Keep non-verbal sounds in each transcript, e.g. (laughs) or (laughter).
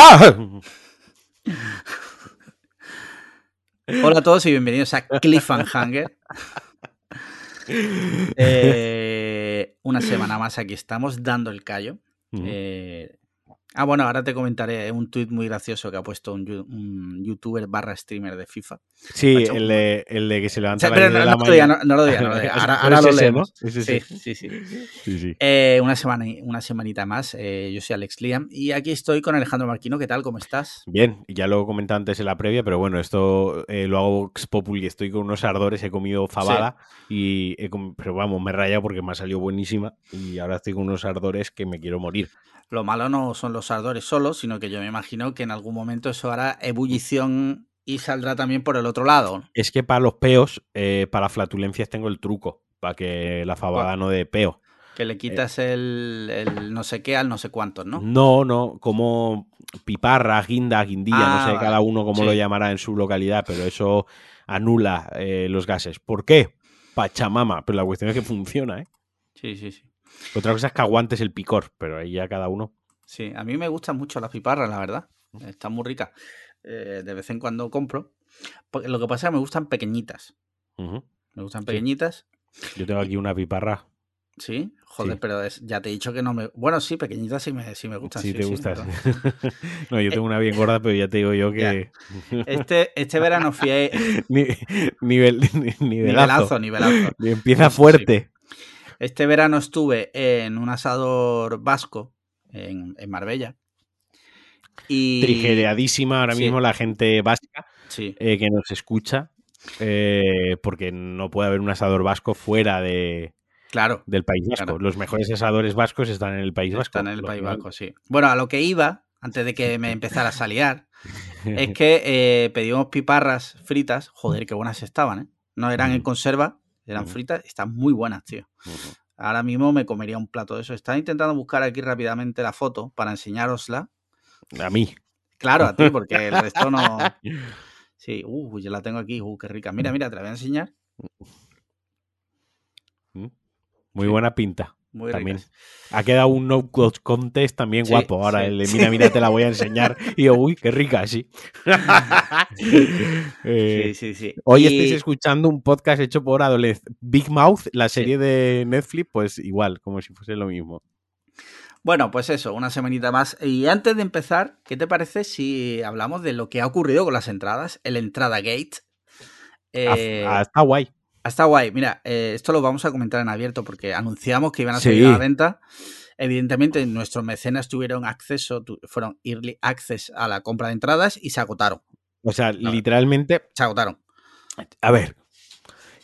¡Ya! Hola a todos y bienvenidos a Cliffhanger. (laughs) Eh, una semana más aquí estamos dando el callo. Eh, ah, bueno, ahora te comentaré un tuit muy gracioso que ha puesto un, youtuber barra streamer de FIFA. Sí, Macho. el de, el de que se O levanta sea, a las pero 10 no, de la no lo diga, no, no lo diga, no lo (laughs) diga. Ahora, lo leemos. Sí, sí, sí. Sí, sí. Eh, una, semana, una semanita más. eh, yo soy Alex Liam y aquí estoy con Alejandro Marquino. ¿Qué tal? ¿Cómo estás? Bien, ya lo comenté antes en la previa, pero bueno, esto eh, lo hago ex populi. Estoy con unos ardores, he comido fabada, y he com- pero vamos, me he rayado porque me ha salido buenísima y ahora estoy con unos ardores que me quiero morir. Lo malo no son los ardores solos, sino que yo me imagino que en algún momento eso hará ebullición y saldrá también por el otro lado. Es que para los peos, eh, para flatulencias tengo el truco, para que la fabada no dé peo. Que le quitas el, el no sé qué al no sé cuántos, ¿no? No, no, como piparra, guinda, guindilla, Ah, no sé vale. cada uno cómo lo llamará en su localidad, pero eso anula eh, los gases. ¿Por qué? Pachamama, pero la cuestión es que funciona, ¿eh? Sí, sí, sí. Otra cosa es que aguantes el picor, pero ahí ya cada uno. Sí, a mí me gustan mucho las piparras, la verdad. Están muy ricas. Eh, de vez en cuando compro. Porque lo que pasa es que me gustan pequeñitas. Me gustan Sí. pequeñitas. Yo tengo aquí una piparra. Sí, joder, Sí. pero es- ya te he dicho que no me. Bueno, sí, pequeñitas sí me, sí me gustan. Sí, te sí, gusta. pero- (laughs) no, yo tengo una bien gorda, pero ya te digo yo que. Este, este verano fui a. (laughs) Ni- nivel, ni- (laughs) nivelazo. Nivelazo, nivelazo. Y empieza fuerte. Este verano estuve en un asador vasco en, en Marbella. Y. Trigereadísima ahora Sí. mismo la gente Sí, eh, que nos escucha. eh, porque no puede haber un asador vasco fuera de, claro. del País Vasco. Claro. Los mejores asadores vascos están en el País Vasco. Están en el País Vasco, sí. Bueno, a lo que iba, antes de que me (laughs) empezara a saliar, (laughs) es que eh, pedimos piparras fritas. Joder, qué buenas estaban, ¿eh? No eran en Ujú. conserva, eran fritas. Están muy buenas, tío. Ahora mismo me comería un plato de eso. Estaba intentando buscar aquí rápidamente la foto para enseñárosla. A mí. Claro, a ti, (laughs) porque el resto no. Sí, uh, yo la tengo aquí. Uh, qué rica. Mira, mira, te la voy a enseñar. Muy Sí. buena pinta. Muy También. ricas. Ha quedado un no code contest también Sí, guapo. Ahora sí, el de sí. mira, mira, te la voy a enseñar. (laughs) Y yo, uy, qué rica, sí. (laughs) Eh, Sí, sí, sí. Hoy Y- estáis escuchando un podcast hecho por adolescentes. Big Mouth, la serie de Netflix, pues igual, como si fuese lo mismo. Bueno, pues eso, una semanita más. Y antes de empezar, ¿qué te parece si hablamos de lo que ha ocurrido con las entradas? El Entrada Gate. Eh, Ah, está guay. Está guay. Mira, eh, esto lo vamos a comentar en abierto porque anunciamos que iban a Sí. salir a la venta. Evidentemente, nuestros mecenas tuvieron acceso, tu- fueron early access a la compra de entradas y se agotaron. O sea, No. literalmente, Se agotaron. a ver,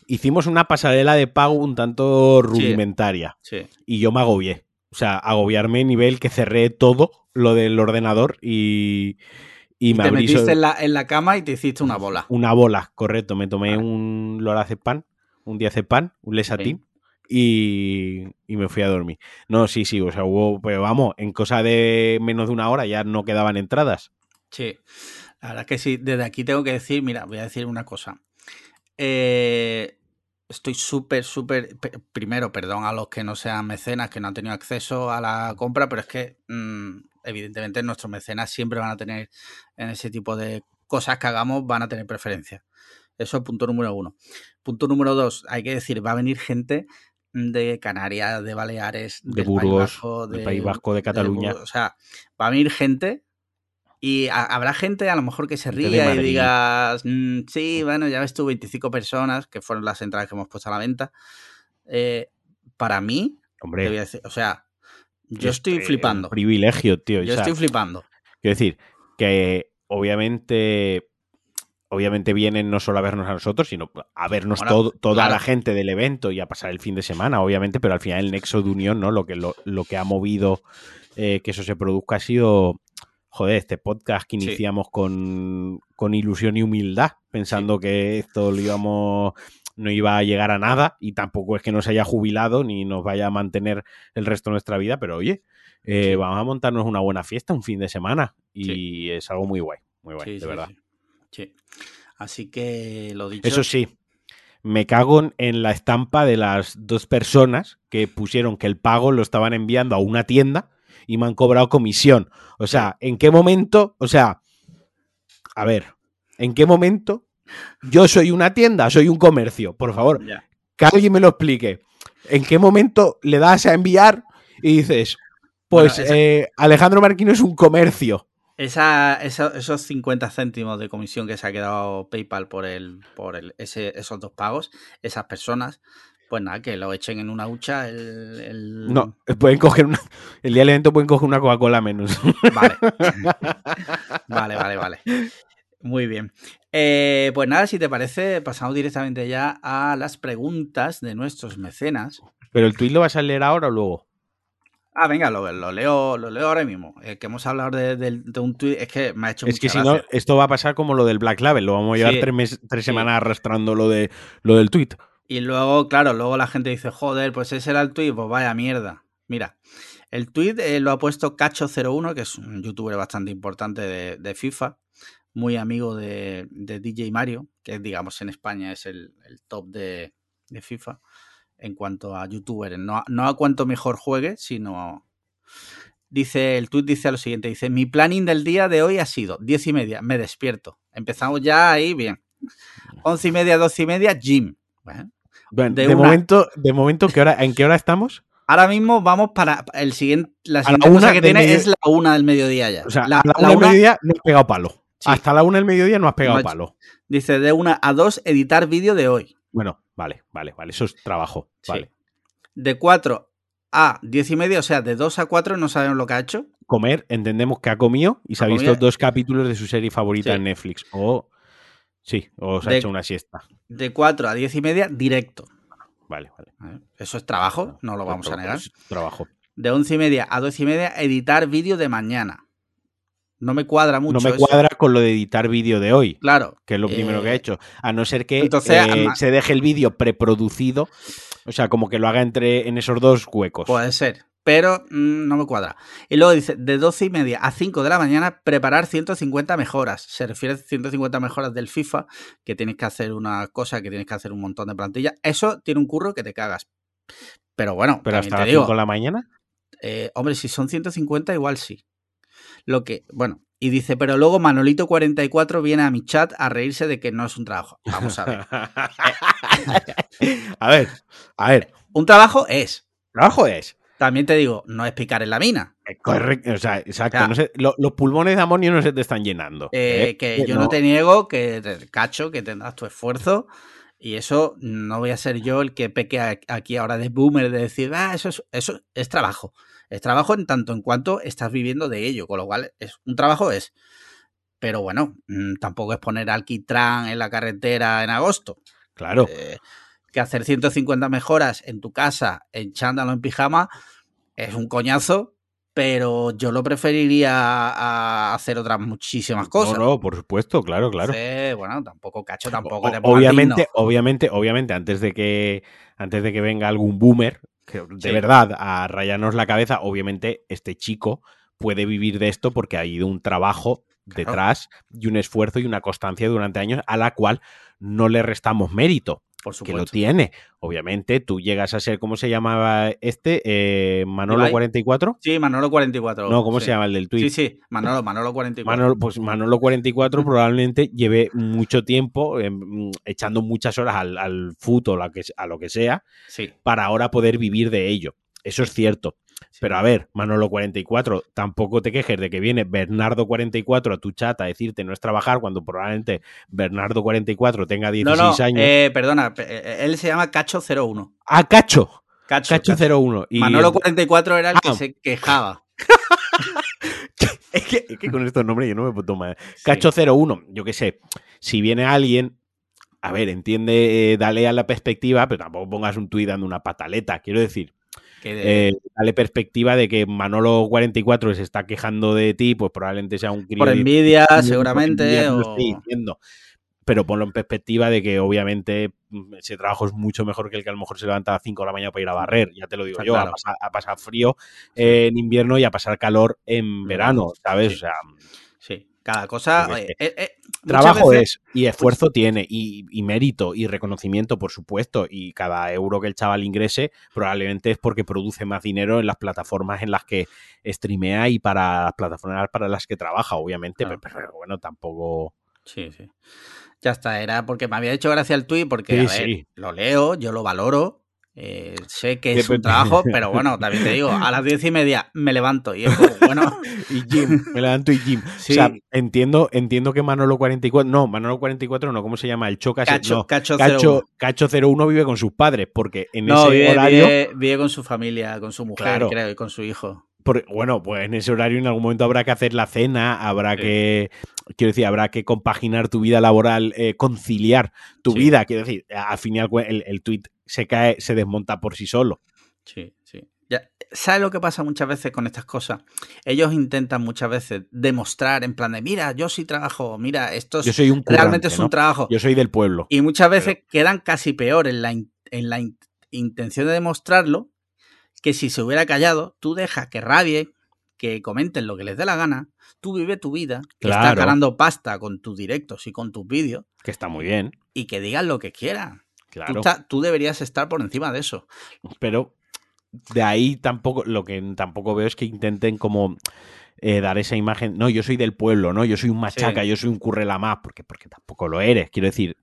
hicimos una pasarela de pago un tanto rudimentaria Sí. y yo me agobié. O sea, agobiarme a nivel que cerré todo lo del ordenador y, y me te abrí metiste so- en la, en la cama y te hiciste una bola. una bola, correcto. Me tomé Vale. un lorazepam, un diazepam, un lesatín y, y me fui a dormir. No, sí, sí, o sea, hubo, pero vamos, en cosa de menos de una hora ya no quedaban entradas. Sí. La verdad es que sí. Desde aquí tengo que decir, mira, voy a decir una cosa. Eh, estoy súper, súper. pe- Primero, perdón a los que no sean mecenas, que no han tenido acceso a la compra, pero es que, mm, evidentemente, nuestros mecenas siempre van a tener, en ese tipo de cosas que hagamos, van a tener preferencia. Eso es punto número uno. Punto número dos, hay que decir, va a venir gente de Canarias, de Baleares, De del Burgos, País Vasco, del País Vasco, de Cataluña. O sea, va a venir gente y ha- habrá gente a lo mejor que se de ría y digas, "Mm, sí, bueno, ya ves tú, 25 personas, que fueron las entradas que hemos puesto a la venta. Eh, para mí, te voy a Hombre, decir, o sea, yo es, estoy eh, flipando. Privilegio, tío. Yo o sea, estoy flipando. Quiero decir, que obviamente. Obviamente vienen no solo a vernos a nosotros, sino a vernos Bueno, todo- toda claro. la gente del evento y a pasar el fin de semana, obviamente, pero al final el nexo de unión, ¿no? Lo que, lo, lo que ha movido eh, que eso se produzca ha sido, joder, este podcast que Sí. iniciamos con, con ilusión y humildad, pensando que esto lo íbamos, no iba a llegar a nada y tampoco es que nos haya jubilado ni nos vaya a mantener el resto de nuestra vida, pero oye, eh, Sí. vamos a montarnos una buena fiesta un fin de semana y Sí. es algo muy guay, muy guay, Sí, de verdad. sí. Sí. Así que lo dicho. Eso sí, me cago en- en la estampa de las dos personas que pusieron que el pago lo estaban enviando a una tienda y me han cobrado comisión. O sea, ¿en qué momento? O sea, a ver, ¿en qué momento yo soy una tienda, soy un comercio? Por favor, que alguien me lo explique. ¿En qué momento le das a enviar y dices, pues eh, Alejandro Marquino es un comercio? Esa, esos 50 céntimos de comisión que se ha quedado PayPal por, el, por el, ese, esos dos pagos, esas personas, pues nada, que lo echen en una hucha. El, No, pueden coger una. El día del evento pueden coger una Coca-Cola menos. Vale. (laughs) vale, vale, vale. Muy bien. Eh, pues nada, si te parece, pasamos directamente ya a las preguntas de nuestros mecenas. ¿Pero el tweet lo vas a leer ahora o luego? Ah, venga, lo, leo, lo leo ahora mismo. Eh, que hemos hablado de, un tweet, es que me ha hecho Es que si no, esto va a pasar como lo del Black Label. Lo vamos a llevar tres, semanas arrastrando lo, de, lo del tweet. Y luego, claro, luego la gente dice, joder, pues ese era el tweet, pues vaya mierda. Mira, el tweet eh, lo ha puesto Cacho01, que es un youtuber bastante importante de, FIFA, muy amigo de, DJ Mario, que digamos en España es el, top de, de FIFA en cuanto a youtubers. No, no a cuanto mejor juegue, sino. Dice, el tweet dice lo siguiente: dice, mi planning del día de hoy ha sido 10 y media, me despierto. Empezamos ya ahí, bien. (laughs) 11 y media, 12 y media, gym. Bueno, de, momento, de momento ¿qué hora, ¿en qué hora estamos? Ahora mismo vamos para el siguiente. La siguiente cosa que tiene es la una del mediodía ya. O sea, la, una del mediodía no has pegado palo. Hasta la una del mediodía no has pegado palo. Dice de una a dos editar vídeo de hoy. Bueno, Vale, vale, vale. Eso es trabajo. Vale. De 4 a 10 y media, o sea, de 2 a 4 no sabemos lo que ha hecho. Comer, entendemos que ha comido y se ha, visto dos capítulos de su serie favorita en Netflix. O. Sí, o se ha hecho una siesta. De 4 a 10 y media, directo. Vale, vale. Eso es trabajo, no lo vamos a negar. Trabajo. De 11 y media a 12 y media, editar vídeo de mañana. No me cuadra mucho. No me cuadra con lo de editar vídeo de hoy. Claro. Que es lo primero que he eh, hecho. A no ser que eh, se deje el vídeo preproducido. O sea, como que lo haga entre en esos dos huecos. Puede ser. Pero mm, no me cuadra. Y luego dice, de 12 y media a 5 de la mañana, preparar 150 mejoras. Se refiere a 150 mejoras del FIFA, que tienes que hacer una cosa, que tienes que hacer un montón de plantillas. Eso tiene un curro que te cagas. Pero bueno, pero hasta las 5 de la mañana. Eh, hombre, si son 150, igual sí. Lo que, bueno, y dice, pero luego Manolito44 viene a mi chat a reírse de que no es un trabajo. Vamos a ver. (laughs) a ver, a ver. Un trabajo es. Trabajo es. También te digo, no es picar en la mina. Eh, correcto, o sea, exacto. los pulmones de amonio no se te están llenando. Eh, ¿eh? Que yo no. te niego, que cacho, que tendrás tu esfuerzo. Y eso no voy a ser yo el que peque aquí ahora de boomer de decir, ah, eso eso es trabajo. Es trabajo en tanto en cuanto estás viviendo de ello, con lo cual es un trabajo es. Pero bueno, mm, tampoco es poner alquitrán en la carretera en agosto. Claro. Eh, que hacer 150 mejoras en tu casa en chándalo en pijama es un coñazo, pero yo lo preferiría a hacer otras muchísimas cosas. No, no, por supuesto, claro, claro. bueno, tampoco cacho, tampoco. obviamente, obviamente, obviamente, antes de que antes de que venga algún boomer de verdad, a rayarnos la cabeza, obviamente este chico puede vivir de esto porque ha ido un trabajo detrás y un esfuerzo y una constancia durante años a la cual no le restamos mérito. Por que lo tiene. Obviamente, tú llegas a ser, ¿cómo se llamaba este? Eh, ¿Manolo 44? Sí, Manolo 44. No, ¿cómo se llama el del tweet? Sí, sí, Manolo, Manolo 44. Manolo, pues Manolo 44 probablemente lleve mucho tiempo em, echando muchas horas al, al fútbol, a, a lo que sea, para ahora poder vivir de ello. Eso es cierto. Pero a ver, Manolo44, tampoco te quejes de que viene Bernardo44 a tu chat a decirte no es trabajar cuando probablemente Bernardo44 tenga 16 años. Eh, perdona, eh, él se llama Cacho01. Ah, Cacho. Cacho01. Y... Manolo44 era el que ah. se quejaba. (laughs) es, que, con estos nombres yo no me puedo tomar. Cacho01, yo qué sé, si viene alguien a ver, entiende, eh, dale a la perspectiva, pero tampoco pongas un tuit dando una pataleta. Quiero decir, eh, dale perspectiva de que Manolo 44 se está quejando de ti, pues probablemente sea un crío Por envidia, (laughs) seguramente. Pero ponlo en perspectiva de que obviamente mm, ese trabajo es mucho mejor que el que a lo mejor se levanta a las 5 de la mañana para ir a barrer, ya te lo digo yo, a, pasar, frío en invierno y a pasar calor en verano, ¿sabes? O sea, sí. Cada cosa. Eh, eh, eh, trabajo es, y esfuerzo tiene, y, mérito, y reconocimiento, por supuesto. Y cada euro que el chaval ingrese, probablemente es porque produce más dinero en las plataformas en las que streamea y para las plataformas para las que trabaja, obviamente. Pero, bueno, tampoco. Sí, sí. Ya está, era porque me había hecho gracia el tweet, porque lo leo, yo lo valoro, eh, sé que es un trabajo, (laughs) pero bueno, también te digo, a las diez y media me levanto y es (laughs) bueno. y gym, me levanto y gym. O sea, entiendo, entiendo que Manolo 44, no, Manolo 44 no, ¿cómo se llama? El Choca Cacho, Cacho, Cacho, Cacho 01 vive con sus padres, porque en ese horario. Vive, con su familia, con su mujer, creo, y con su hijo. bueno, pues en ese horario en algún momento habrá que hacer la cena, habrá que, quiero decir, habrá que compaginar tu vida laboral, eh, conciliar tu vida, quiero decir, al final el, el tweet se cae, se desmonta por sí solo. Sí, sí. Ya, ¿Sabes lo que pasa muchas veces con estas cosas? Ellos intentan muchas veces demostrar en plan de, mira, yo sí trabajo, mira, esto yo soy un realmente es un trabajo. Yo soy del pueblo. Y muchas veces quedan casi peor en la, en la intención de demostrarlo que si se hubiera callado, tú dejas que rabie, que comenten lo que les dé la gana, tú vive tu vida, que estás ganando pasta con tus directos y con tus vídeos. Que está muy bien. Y que digan lo que quieran. Tú, deberías estar por encima de eso. Pero de ahí tampoco, lo que tampoco veo es que intenten como eh, dar esa imagen. No, yo soy del pueblo, ¿no? Yo soy un machaca, yo soy un currela más, porque, porque tampoco lo eres. Quiero decir,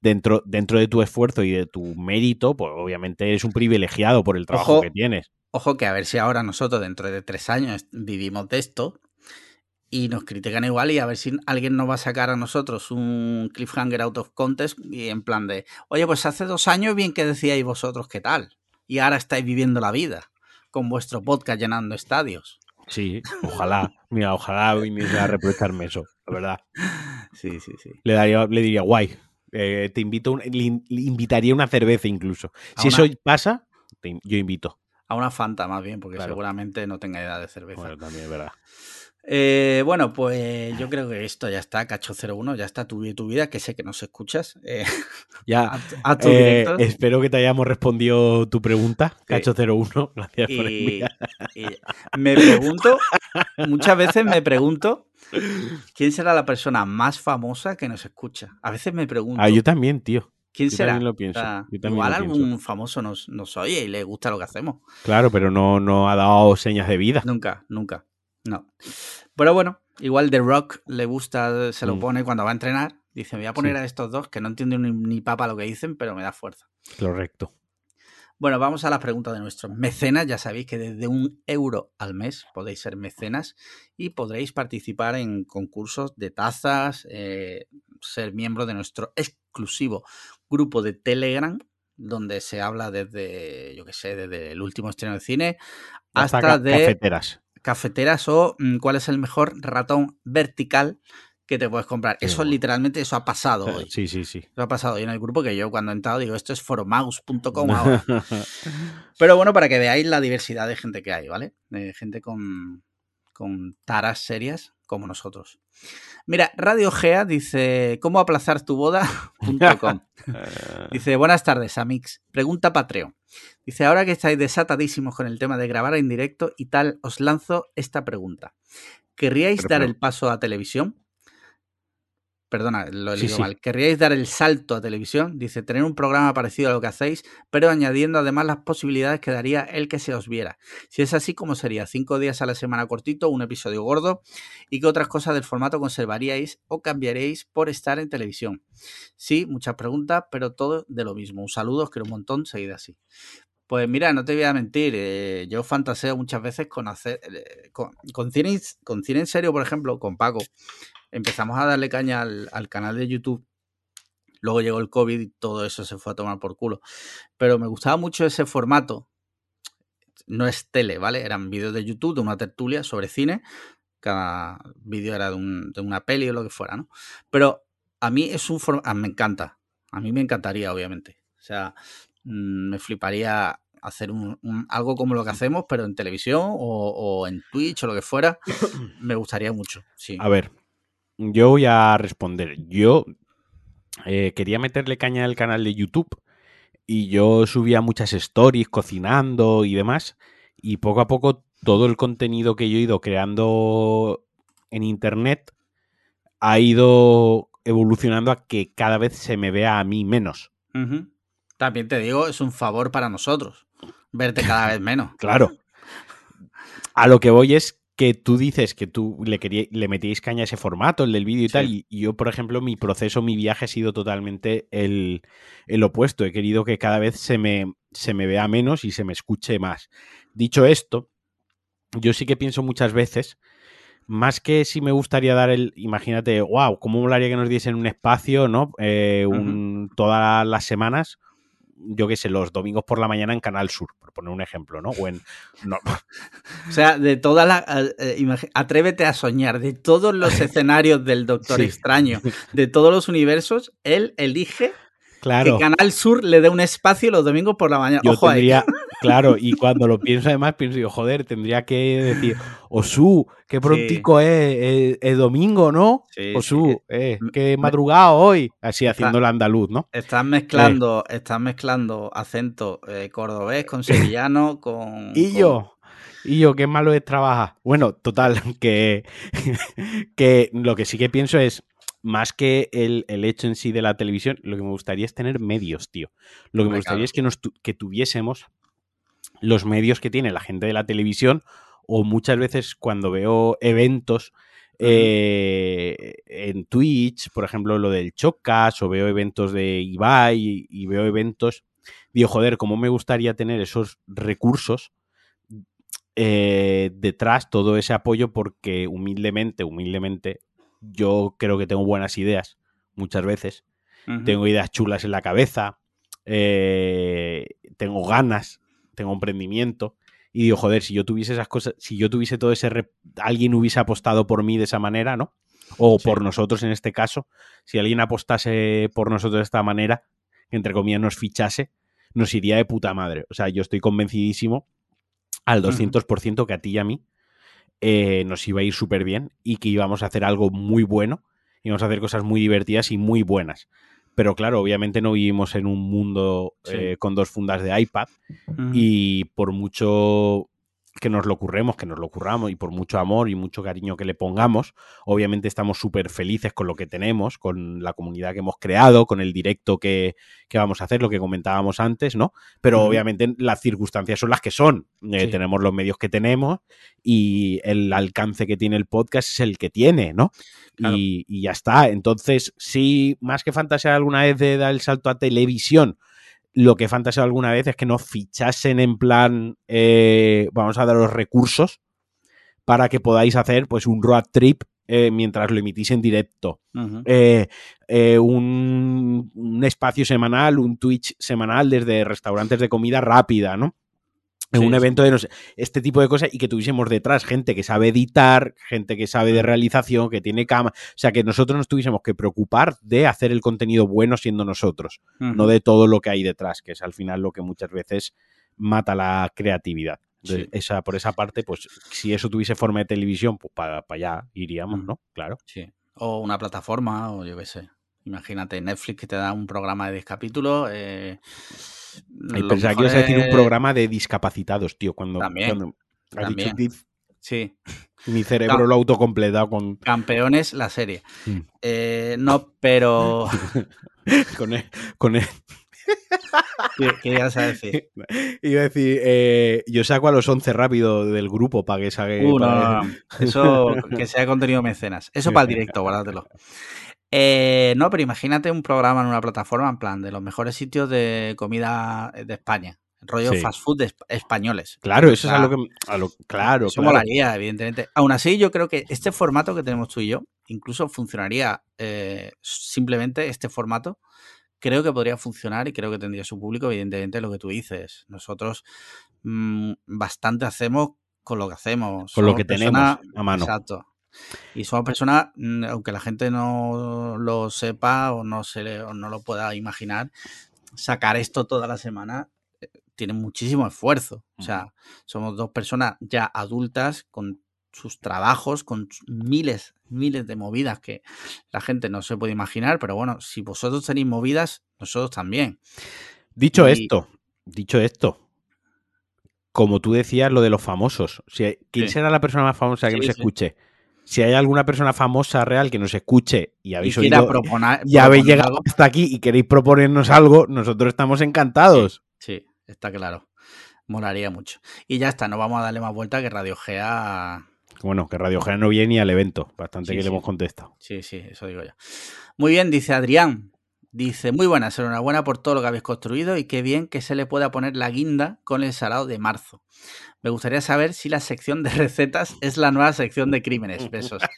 dentro, dentro de tu esfuerzo y de tu mérito, pues obviamente eres un privilegiado por el trabajo que tienes. Ojo que a ver si ahora nosotros dentro de tres años vivimos de esto y nos critican igual y a ver si alguien nos va a sacar a nosotros un cliffhanger out of contest y en plan de, oye, pues hace dos años bien que decíais vosotros qué tal y ahora estáis viviendo la vida con vuestro podcast llenando estadios. Sí, ojalá, mira, ojalá viniese a reprocharme eso, la verdad. Sí, sí, sí. Le, daría, le diría, guay, eh, te invito, le, invitaría una cerveza incluso. si eso pasa, yo invito. A una Fanta más bien, porque seguramente no tenga edad de cerveza. Bueno, también es verdad. Eh, bueno, pues yo creo que esto ya está, Cacho01, ya está tu, tu vida, que sé que nos escuchas. Eh, (laughs) ya, a, tu eh, espero que te hayamos respondido tu pregunta, Cacho01, (laughs) gracias por enviar. (laughs) me pregunto, muchas veces me pregunto, ¿quién será la persona más famosa que nos escucha? A veces me pregunto. Ah, yo también, tío. ¿Quién será? También lo pienso. igual algún famoso nos, nos, oye y le gusta lo que hacemos. Claro, pero no, no ha dado señas de vida. Nunca, nunca. No. Pero bueno, igual The Rock le gusta, se lo mm. pone cuando va a entrenar. Dice, me voy a poner a estos dos que no entiendo ni, papa lo que dicen, pero me da fuerza. Correcto. Bueno, vamos a la pregunta de nuestros mecenas. Ya sabéis que desde un euro al mes podéis ser mecenas y podréis participar en concursos de tazas, eh, ser miembro de nuestro exclusivo grupo de Telegram, donde se habla desde, yo qué sé, desde el último estreno de cine hasta, de cafeteras cafeteras o mm, cuál es el mejor ratón vertical que te puedes comprar. Eso literalmente, eso ha pasado hoy. Sí, sí, sí. Eso ha pasado hoy en el grupo que yo cuando he entrado digo, esto es foromouse.com (laughs) ahora. Pero bueno, para que veáis la diversidad de gente que hay, ¿vale? De gente con, con taras serias como nosotros. Mira, Radio Gea dice, ¿cómo aplazar tu boda.com? (laughs) (laughs) dice, buenas tardes, Amix. Pregunta Patreon. Dice, ahora que estáis desatadísimos con el tema de grabar en directo y tal, os lanzo esta pregunta. ¿Querríais dar el paso a televisión? Perdona, lo he leído mal. ¿Querríais dar el salto a televisión? Dice, tener un programa parecido a lo que hacéis, pero añadiendo además las posibilidades que daría el que se os viera. Si es así, ¿cómo sería? ¿Cinco días a la semana cortito, un episodio gordo? ¿Y qué otras cosas del formato conservaríais o cambiaríais por estar en televisión? Sí, muchas preguntas, pero todo de lo mismo. Un saludo, os quiero un montón, seguid así. Pues mira, no te voy a mentir, eh, yo fantaseo muchas veces con hacer, eh, con, con, cine, con cine en serio, por ejemplo, con Paco, empezamos a darle caña al, canal de YouTube. Luego llegó el COVID y todo eso se fue a tomar por culo. Pero me gustaba mucho ese formato. No es tele, ¿vale? Eran vídeos de YouTube, de una tertulia sobre cine. Cada vídeo era de, una peli o lo que fuera, ¿no? Pero a mí es un formato... Ah, me encanta. A mí me encantaría, obviamente. O sea, mm, me fliparía hacer un, algo como lo que hacemos, pero en televisión o, o, en Twitch o lo que fuera. (coughs) Me gustaría mucho. Sí. A ver, yo voy a responder. Yo eh, quería meterle caña al canal de YouTube y yo subía muchas stories cocinando y demás. Y poco a poco todo el contenido que yo he ido creando en internet ha ido evolucionando a que cada vez se me vea a mí menos. También te digo, es un favor para nosotros verte cada vez menos. (laughs) Claro. A lo que voy es que tú dices que tú le, le metíais caña a ese formato, el del vídeo y tal, y, yo, por ejemplo, mi proceso, mi viaje ha sido totalmente el, el, opuesto. He querido que cada vez se me, se me vea menos y se me escuche más. Dicho esto, yo sí que pienso muchas veces, más que si me gustaría dar el, imagínate, wow, ¿cómo molaría que nos diesen un espacio, ¿no? Eh, un, Todas las semanas yo qué sé, los domingos por la mañana en Canal Sur, por poner un ejemplo, ¿no? O, en, (laughs) o sea, de toda la... Eh, atrévete a soñar, de todos los (laughs) escenarios del Doctor Extraño, (laughs) de todos los universos, él elige Claro. Que Canal Sur le dé un espacio los domingos por la mañana. Ojo Claro, y cuando lo pienso además, pienso, yo, joder, tendría que decir, Osu, qué prontico es, es, domingo, ¿no? Osu, eh, qué madrugado hoy. Así haciendo el andaluz, ¿no? Estás mezclando, estás mezclando acento eh, cordobés con (laughs) sevillano, con. Y yo. Y yo, qué malo es trabajar. Bueno, total, (laughs) que, que lo que sí que pienso es, más que el, hecho en sí de la televisión, lo que me gustaría es tener medios, tío. Lo que me gustaría es que, nos, que tuviésemos los medios que tiene la gente de la televisión o muchas veces cuando veo eventos eh, en Twitch, por ejemplo, lo del Chocas, o veo eventos de Ibai y, veo eventos, digo, joder, ¿cómo me gustaría tener esos recursos eh, detrás, todo ese apoyo? Porque humildemente, humildemente, yo creo que tengo buenas ideas muchas veces. Tengo ideas chulas en la cabeza. Eh, tengo ganas. Tengo emprendimiento. Y digo, joder, si yo tuviese esas cosas, si yo tuviese todo ese. Alguien hubiese apostado por mí de esa manera, ¿no? O por nosotros en este caso. Si alguien apostase por nosotros de esta manera, que entre comillas nos fichase, nos iría de puta madre. O sea, yo estoy convencidísimo al 200% que a ti y a mí eh, nos iba a ir súper bien y que íbamos a hacer algo muy bueno, íbamos a hacer cosas muy divertidas y muy buenas. Pero claro, obviamente no vivimos en un mundo eh, con dos fundas de iPad y por mucho que nos lo curremos, que nos lo curramos y por mucho amor y mucho cariño que le pongamos, obviamente estamos súper felices con lo que tenemos, con la comunidad que hemos creado, con el directo que, vamos a hacer, lo que comentábamos antes, ¿no? Pero obviamente las circunstancias son las que son. Eh, tenemos los medios que tenemos y el alcance que tiene el podcast es el que tiene, ¿no? Y, y, ya está. Entonces, sí, más que fantasear alguna vez de dar el salto a televisión, lo que he fantaseado alguna vez es que nos fichasen en plan, eh, vamos a dar los recursos para que podáis hacer pues un road trip eh, mientras lo emitís en directo. Eh, un, un, espacio semanal, un Twitch semanal desde restaurantes de comida rápida, ¿no? En un evento de no sé, este tipo de cosas y que tuviésemos detrás gente que sabe editar, gente que sabe de realización, que tiene cama, o sea, que nosotros nos tuviésemos que preocupar de hacer el contenido bueno siendo nosotros, no de todo lo que hay detrás, que es al final lo que muchas veces mata la creatividad. esa, por esa parte, pues si eso tuviese forma de televisión, pues para, allá iríamos, ¿no? Claro. Sí. O una plataforma, o yo qué sé. Imagínate, Netflix que te da un programa de 10 capítulos. Eh, pensaba que ibas a decir un programa de discapacitados, tío. Cuando, también, dicho sí. mi cerebro lo ha autocompletado con. Campeones, la serie. Mm. Eh, no, pero. (laughs) con él. Con él. ¿Qué, ibas a decir? (laughs) Iba a decir, eh, yo saco a los 11 rápido del grupo para que saque. Uh, Eso, que sea contenido mecenas. Eso (laughs) para el directo, guárdatelo. Eh, no, pero imagínate un programa en una plataforma en plan de los mejores sitios de comida de España. Rollo fast food españoles. Claro, eso es a lo que. claro, eso molaría, evidentemente. Aún así, yo creo que este formato que tenemos tú y yo, incluso funcionaría eh, simplemente este formato. Creo que podría funcionar y creo que tendría su público, evidentemente, lo que tú dices. Nosotros mm, bastante hacemos con lo que hacemos. Con lo que tenemos a mano. Exacto. Y somos personas, mm, aunque la gente no lo sepa o no, se no lo pueda imaginar, sacar esto toda la semana eh, tiene muchísimo esfuerzo. O sea, somos dos personas ya adultas con sus trabajos, con miles, miles de movidas que la gente no se puede imaginar, pero bueno, si vosotros tenéis movidas, nosotros también. Dicho esto, dicho esto, como tú decías, lo de los famosos, ¿quién será la persona más famosa que nos escuche? Si hay alguna persona famosa real que nos escuche y habéis y quiera oído, proponer, y habéis llegado algo, hasta aquí y queréis proponernos algo, nosotros estamos encantados. Sí, está claro. Molaría mucho. Y ya está, no vamos a darle más vuelta que Radio Gea. Bueno, que Radio Gea no viene ni al evento, bastante Sí, que sí. le hemos contestado. Sí, sí, eso digo yo. Muy bien, dice Adrián. Dice, muy buenas, enhorabuena por todo lo que habéis construido y qué bien que se le pueda poner la guinda con el salado de marzo. Me gustaría saber si la sección de recetas es la nueva sección de crímenes. Besos. (laughs)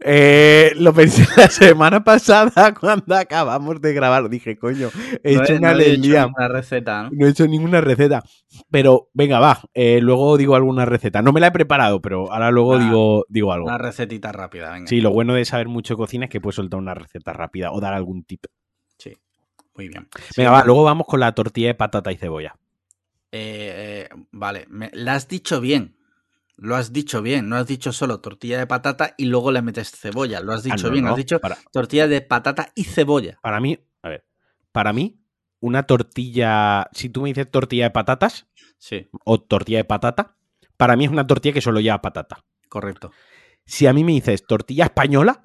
Eh, lo pensé la semana pasada (laughs) cuando acabamos de grabar. Dije, coño, he No hecho he- una no he hecho ninguna receta, ¿no? No he hecho ninguna receta. Pero venga, va. eh, luego digo alguna receta. No me la he preparado, pero ahora luego Ah, digo, digo algo. Una recetita rápida, venga. Sí, lo bueno de saber mucho de cocina es que puedes soltar una receta rápida o dar algún tip. Muy bien. Venga, va. Luego vamos con la tortilla de patata y cebolla. Eh, eh, vale, me, la has dicho bien. Lo has dicho bien. No has dicho solo tortilla de patata y luego le metes cebolla. Lo has Ah, dicho no, bien. no, Has dicho Para, tortilla de patata y cebolla. para mí, a ver. Para mí, una tortilla. Si tú me dices tortilla de patatas Sí, o tortilla de patata, para mí es una tortilla que solo lleva patata. correcto. Si a mí me dices tortilla española,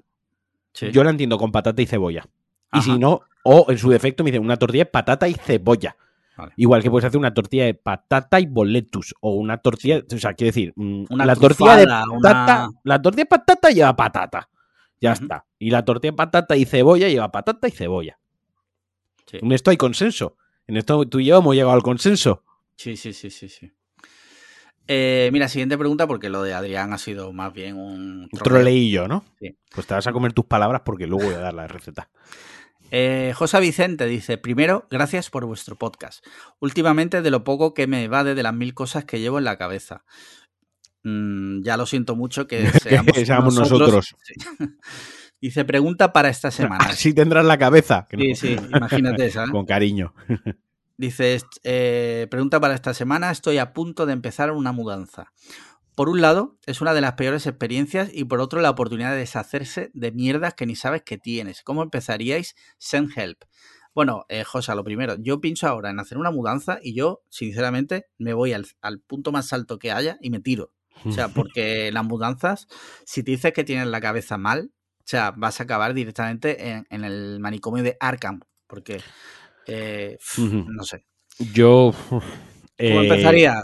Sí. yo la entiendo con patata y cebolla. Y si no, o en su defecto me dicen una tortilla de patata y cebolla. Vale. Igual que puedes hacer una tortilla de patata y boletus. O una tortilla. O sea, quiero decir, mm, Una la tortilla de patata. una- La tortilla de patata lleva patata. Ya está. Y la tortilla de patata y cebolla lleva patata y cebolla. Sí. En esto hay consenso. En esto tú y yo hemos llegado al consenso. Sí, sí, sí, sí, sí. Eh, mira, siguiente pregunta, porque lo de Adrián ha sido más bien un Un troleillo, ¿no? Sí. Pues te vas a comer tus palabras porque luego voy a dar la receta. (laughs) Eh, José Vicente dice, primero, gracias por vuestro podcast. Últimamente de lo poco que me evade de las mil cosas que llevo en la cabeza. Mm, ya lo siento mucho que (laughs) seamos, Seamos nosotros. (laughs) Sí. Dice, pregunta para esta semana. (laughs) Así tendrás la cabeza. no- Sí, sí, imagínate esa. ¿eh? Con cariño. Dice, eh, pregunta para esta semana, estoy a punto de empezar una mudanza. Por un lado, es una de las peores experiencias y por otro, la oportunidad de deshacerse de mierdas que ni sabes que tienes. ¿Cómo empezaríais? Send help. Bueno, eh, Josa, lo primero, yo pienso ahora en hacer una mudanza y yo, sinceramente, me voy al, al punto más alto que haya y me tiro. O sea, (laughs) porque las mudanzas, si te dices que tienes la cabeza mal, o sea, vas a acabar directamente en, en el manicomio de Arkham. Porque, eh, no sé. Yo. ¿Cómo eh, empezaría?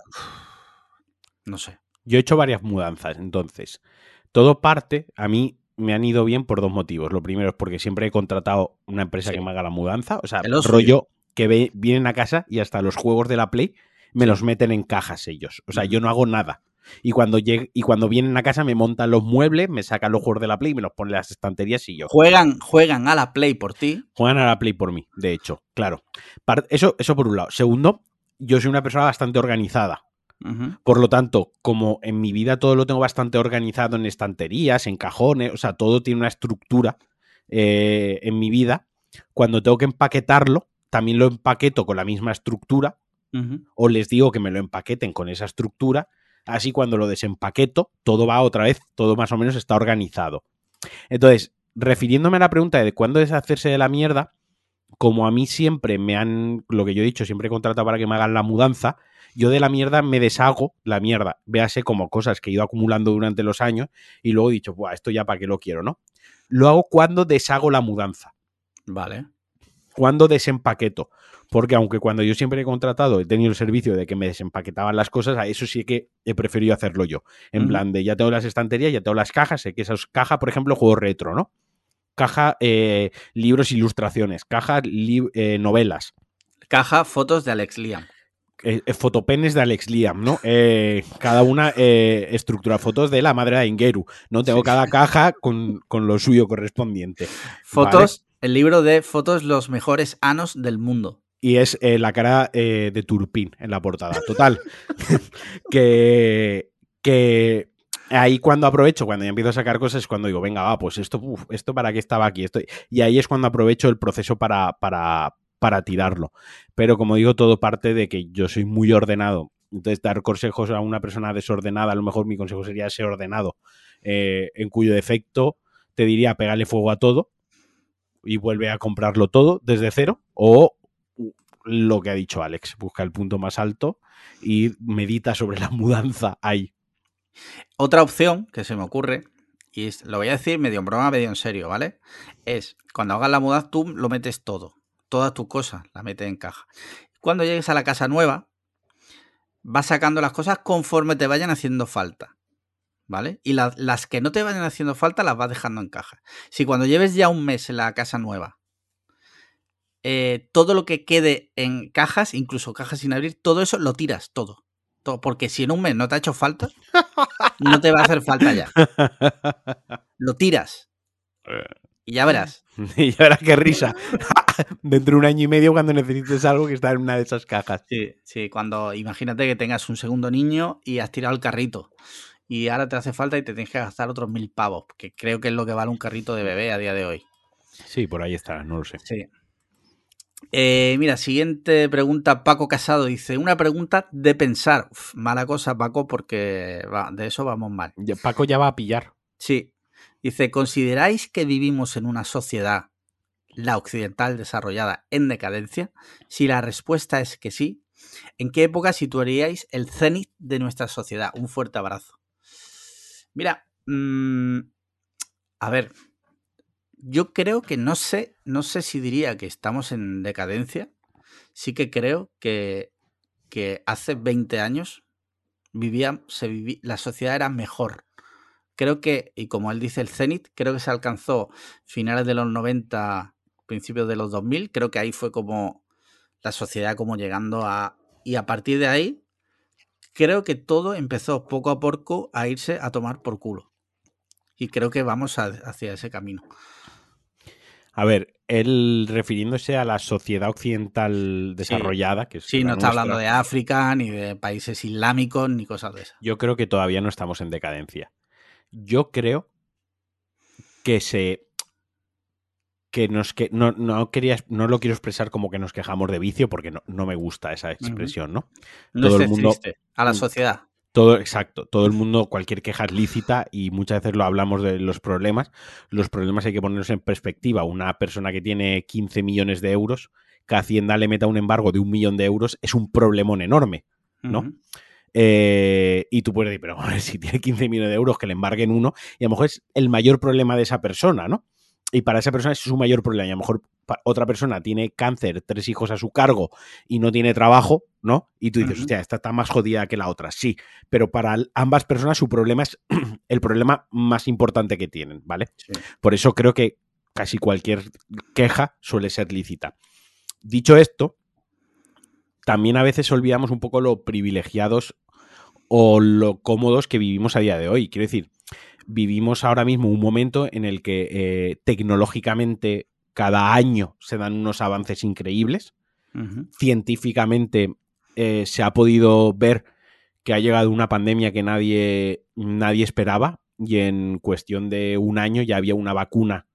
No sé. Yo he hecho varias mudanzas, entonces. Todo parte, a mí me han ido bien por dos motivos. Lo primero es porque siempre he contratado una empresa Sí. que me haga la mudanza. O sea, rollo que ve- vienen a casa y hasta los juegos de la Play me los meten en cajas ellos. O sea, yo no hago nada. Y cuando, lleg- y cuando vienen a casa me montan los muebles, me sacan los juegos de la Play, me los ponen en las estanterías y yo. Juegan, juegan a la Play por ti. Juegan a la Play por mí, de hecho, claro. Eso, eso por un lado. Segundo, yo soy una persona bastante organizada. Por lo tanto, como en mi vida todo lo tengo bastante organizado en estanterías, en cajones, o sea, todo tiene una estructura eh, en mi vida, cuando tengo que empaquetarlo, también lo empaqueto con la misma estructura, o les digo que me lo empaqueten con esa estructura, así cuando lo desempaqueto, todo va otra vez, todo más o menos está organizado. Entonces, refiriéndome a la pregunta de cuándo deshacerse de la mierda, como a mí siempre me han, lo que yo he dicho, siempre he contratado para que me hagan la mudanza, yo de la mierda me deshago, la mierda, véase como cosas que he ido acumulando durante los años y luego he dicho, Buah, esto ya para qué lo quiero, ¿no? Lo hago cuando deshago la mudanza, Vale. cuando desempaqueto. Porque aunque cuando yo siempre he contratado, he tenido el servicio de que me desempaquetaban las cosas, a eso sí que he preferido hacerlo yo. En plan de ya tengo las estanterías, ya tengo las cajas, sé que esas cajas, por ejemplo, juego retro, ¿no? Caja, eh, libros, ilustraciones, caja, li- eh, novelas, Caja, fotos de Alex Liam. Eh, eh, fotopenes de Alex Liam, ¿no? Eh, cada una eh, estructura fotos de la madre de Ingeru, ¿no? Tengo Sí. cada caja con, con lo suyo correspondiente. Fotos, el libro de fotos los mejores anos del mundo. Y es la cara de Turpin en la portada. Total. (laughs) que, que ahí cuando aprovecho, cuando ya empiezo a sacar cosas, es cuando digo, venga, va, pues esto, uf, esto para qué estaba aquí. Esto... Y ahí es cuando aprovecho el proceso para, para, para tirarlo. Pero como digo, todo parte de que yo soy muy ordenado. Entonces, dar consejos a una persona desordenada, a lo mejor mi consejo sería ser ordenado, eh, en cuyo defecto te diría pegarle fuego a todo y vuelve a comprarlo todo desde cero, o lo que ha dicho Alex, busca el punto más alto y medita sobre la (laughs) mudanza ahí. Otra opción que se me ocurre, y lo voy a decir medio en broma, medio en serio, ¿vale? Es cuando hagas la mudanza, tú lo metes todo, todas tus cosas, las metes en caja. Cuando llegues a la casa nueva, vas sacando las cosas conforme te vayan haciendo falta. ¿Vale? Y las que no te vayan haciendo falta las vas dejando en caja. Si cuando lleves ya un mes en la casa nueva, eh, todo lo que quede en cajas, incluso cajas sin abrir, todo eso lo tiras, todo. todo. Porque si en un mes no te ha hecho falta, no te va a hacer falta ya. (laughs) Lo tiras. Y ya verás. (laughs) y ya verás qué risa. (laughs) Dentro de un año y medio cuando necesites algo que está en una de esas cajas. Sí, sí, cuando imagínate que tengas un segundo niño y has tirado el carrito. Y ahora te hace falta y te tienes que gastar otros mil pavos, que creo que es lo que vale un carrito de bebé a día de hoy. Sí, por ahí está, no lo sé. Sí. Eh, mira, siguiente pregunta, Paco Casado dice, una pregunta de pensar. mala cosa, Paco, porque de eso vamos mal. Paco ya va a pillar. Sí. Dice, ¿consideráis que vivimos en una sociedad, la occidental desarrollada, en decadencia? Si la respuesta es que sí, ¿en qué época situaríais el cenit de nuestra sociedad? Un fuerte abrazo. Mira, mm, a ver, yo creo que no sé, no sé si diría que estamos en decadencia. Sí que creo que, que hace 20 años vivía, se la sociedad era mejor. Creo que, y como él dice, el cenit, creo que se alcanzó finales de los 90, principios de los 2000. Creo que ahí fue como la sociedad como llegando a... Y a partir de ahí, creo que todo empezó poco a poco a irse a tomar por culo. Y creo que vamos hacia ese camino. A ver, él refiriéndose a la sociedad occidental desarrollada, que Sí, no está hablando de África, ni de países islámicos, ni cosas de esas. Yo creo que todavía no estamos en decadencia. Yo creo que se. que nos que no, no quería no lo quiero expresar como que nos quejamos de vicio, porque no, no me gusta esa expresión, ¿no? No Todo el mundo. A la mm. sociedad. Todo, exacto, todo el mundo, cualquier queja es lícita y muchas veces lo hablamos de los problemas. Los problemas hay que ponerlos en perspectiva. Una persona que tiene 15 millones de euros, que Hacienda le meta un embargo de un millón de euros, es un problemón enorme, ¿no? Eh, y tú puedes decir, pero si tiene 15 millones de euros, que le embarguen uno, y a lo mejor es el mayor problema de esa persona, ¿no? y para esa persona es su mayor problema. Y a lo mejor otra persona tiene cáncer, tres hijos a su cargo y no tiene trabajo, ¿no? Y tú dices, hostia, esta está más jodida que la otra. Sí, pero para ambas personas su problema es (clears throat) el problema más importante que tienen, ¿vale? Por eso creo que casi cualquier queja suele ser lícita. Dicho esto, también a veces olvidamos un poco lo privilegiados o lo cómodos que vivimos a día de hoy. Quiero decir, vivimos ahora mismo un momento en el que eh, tecnológicamente cada año se dan unos avances increíbles. Científicamente eh, se ha podido ver que ha llegado una pandemia que nadie, nadie esperaba y en cuestión de un año ya había una vacuna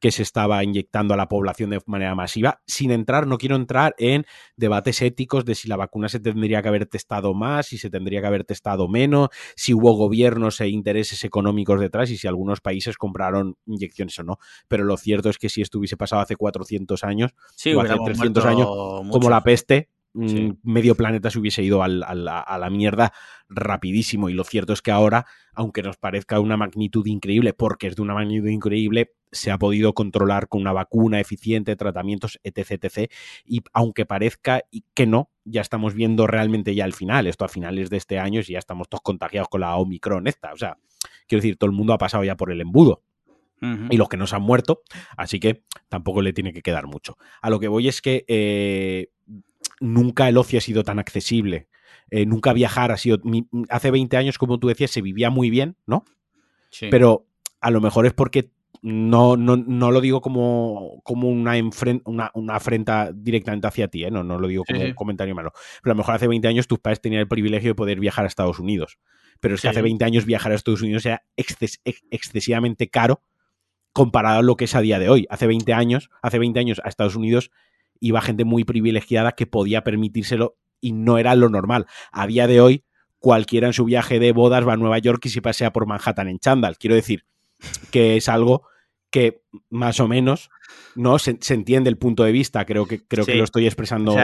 que se estaba inyectando a la población de manera masiva. Sin entrar, no quiero entrar en debates éticos de si la vacuna se tendría que haber testado más, si se tendría que haber testado menos, si hubo gobiernos e intereses económicos detrás y si algunos países compraron inyecciones o no. Pero lo cierto es que si esto hubiese pasado hace 400 años o hace 300 años, como la peste, Mm, medio planeta se hubiese ido a la mierda rapidísimo. Y lo cierto es que ahora, aunque nos parezca una magnitud increíble, porque es de una magnitud increíble, se ha podido controlar con una vacuna eficiente, tratamientos, etc, etc. Y aunque parezca que no, ya estamos viendo realmente ya el final. Esto a finales de este año y ya estamos todos contagiados con la Omicron esta. O sea, quiero decir, todo el mundo ha pasado ya por el embudo. Y los que no se han muerto, así que tampoco le tiene que quedar mucho. A lo que voy es que eh, nunca el ocio ha sido tan accesible. Eh, nunca viajar ha sido. hace 20 años, como tú decías, se vivía muy bien, ¿no? Sí. Pero a lo mejor es porque no, no, no lo digo como, como una, una, afrenta directamente hacia ti, ¿eh? no, no lo digo como un comentario malo. Pero a lo mejor hace 20 años tus padres tenían el privilegio de poder viajar a Estados Unidos. Pero es que hace 20 años viajar a Estados Unidos era excesivamente caro comparado a lo que es a día de hoy. Hace 20 años, hace 20 años a Estados Unidos iba gente muy privilegiada que podía permitírselo y no era lo normal. A día de hoy, cualquiera en su viaje de bodas va a Nueva York y se pasea por Manhattan en chándal. Quiero decir que es algo que más o menos no se, entiende el punto de vista. Creo que creo que lo estoy expresando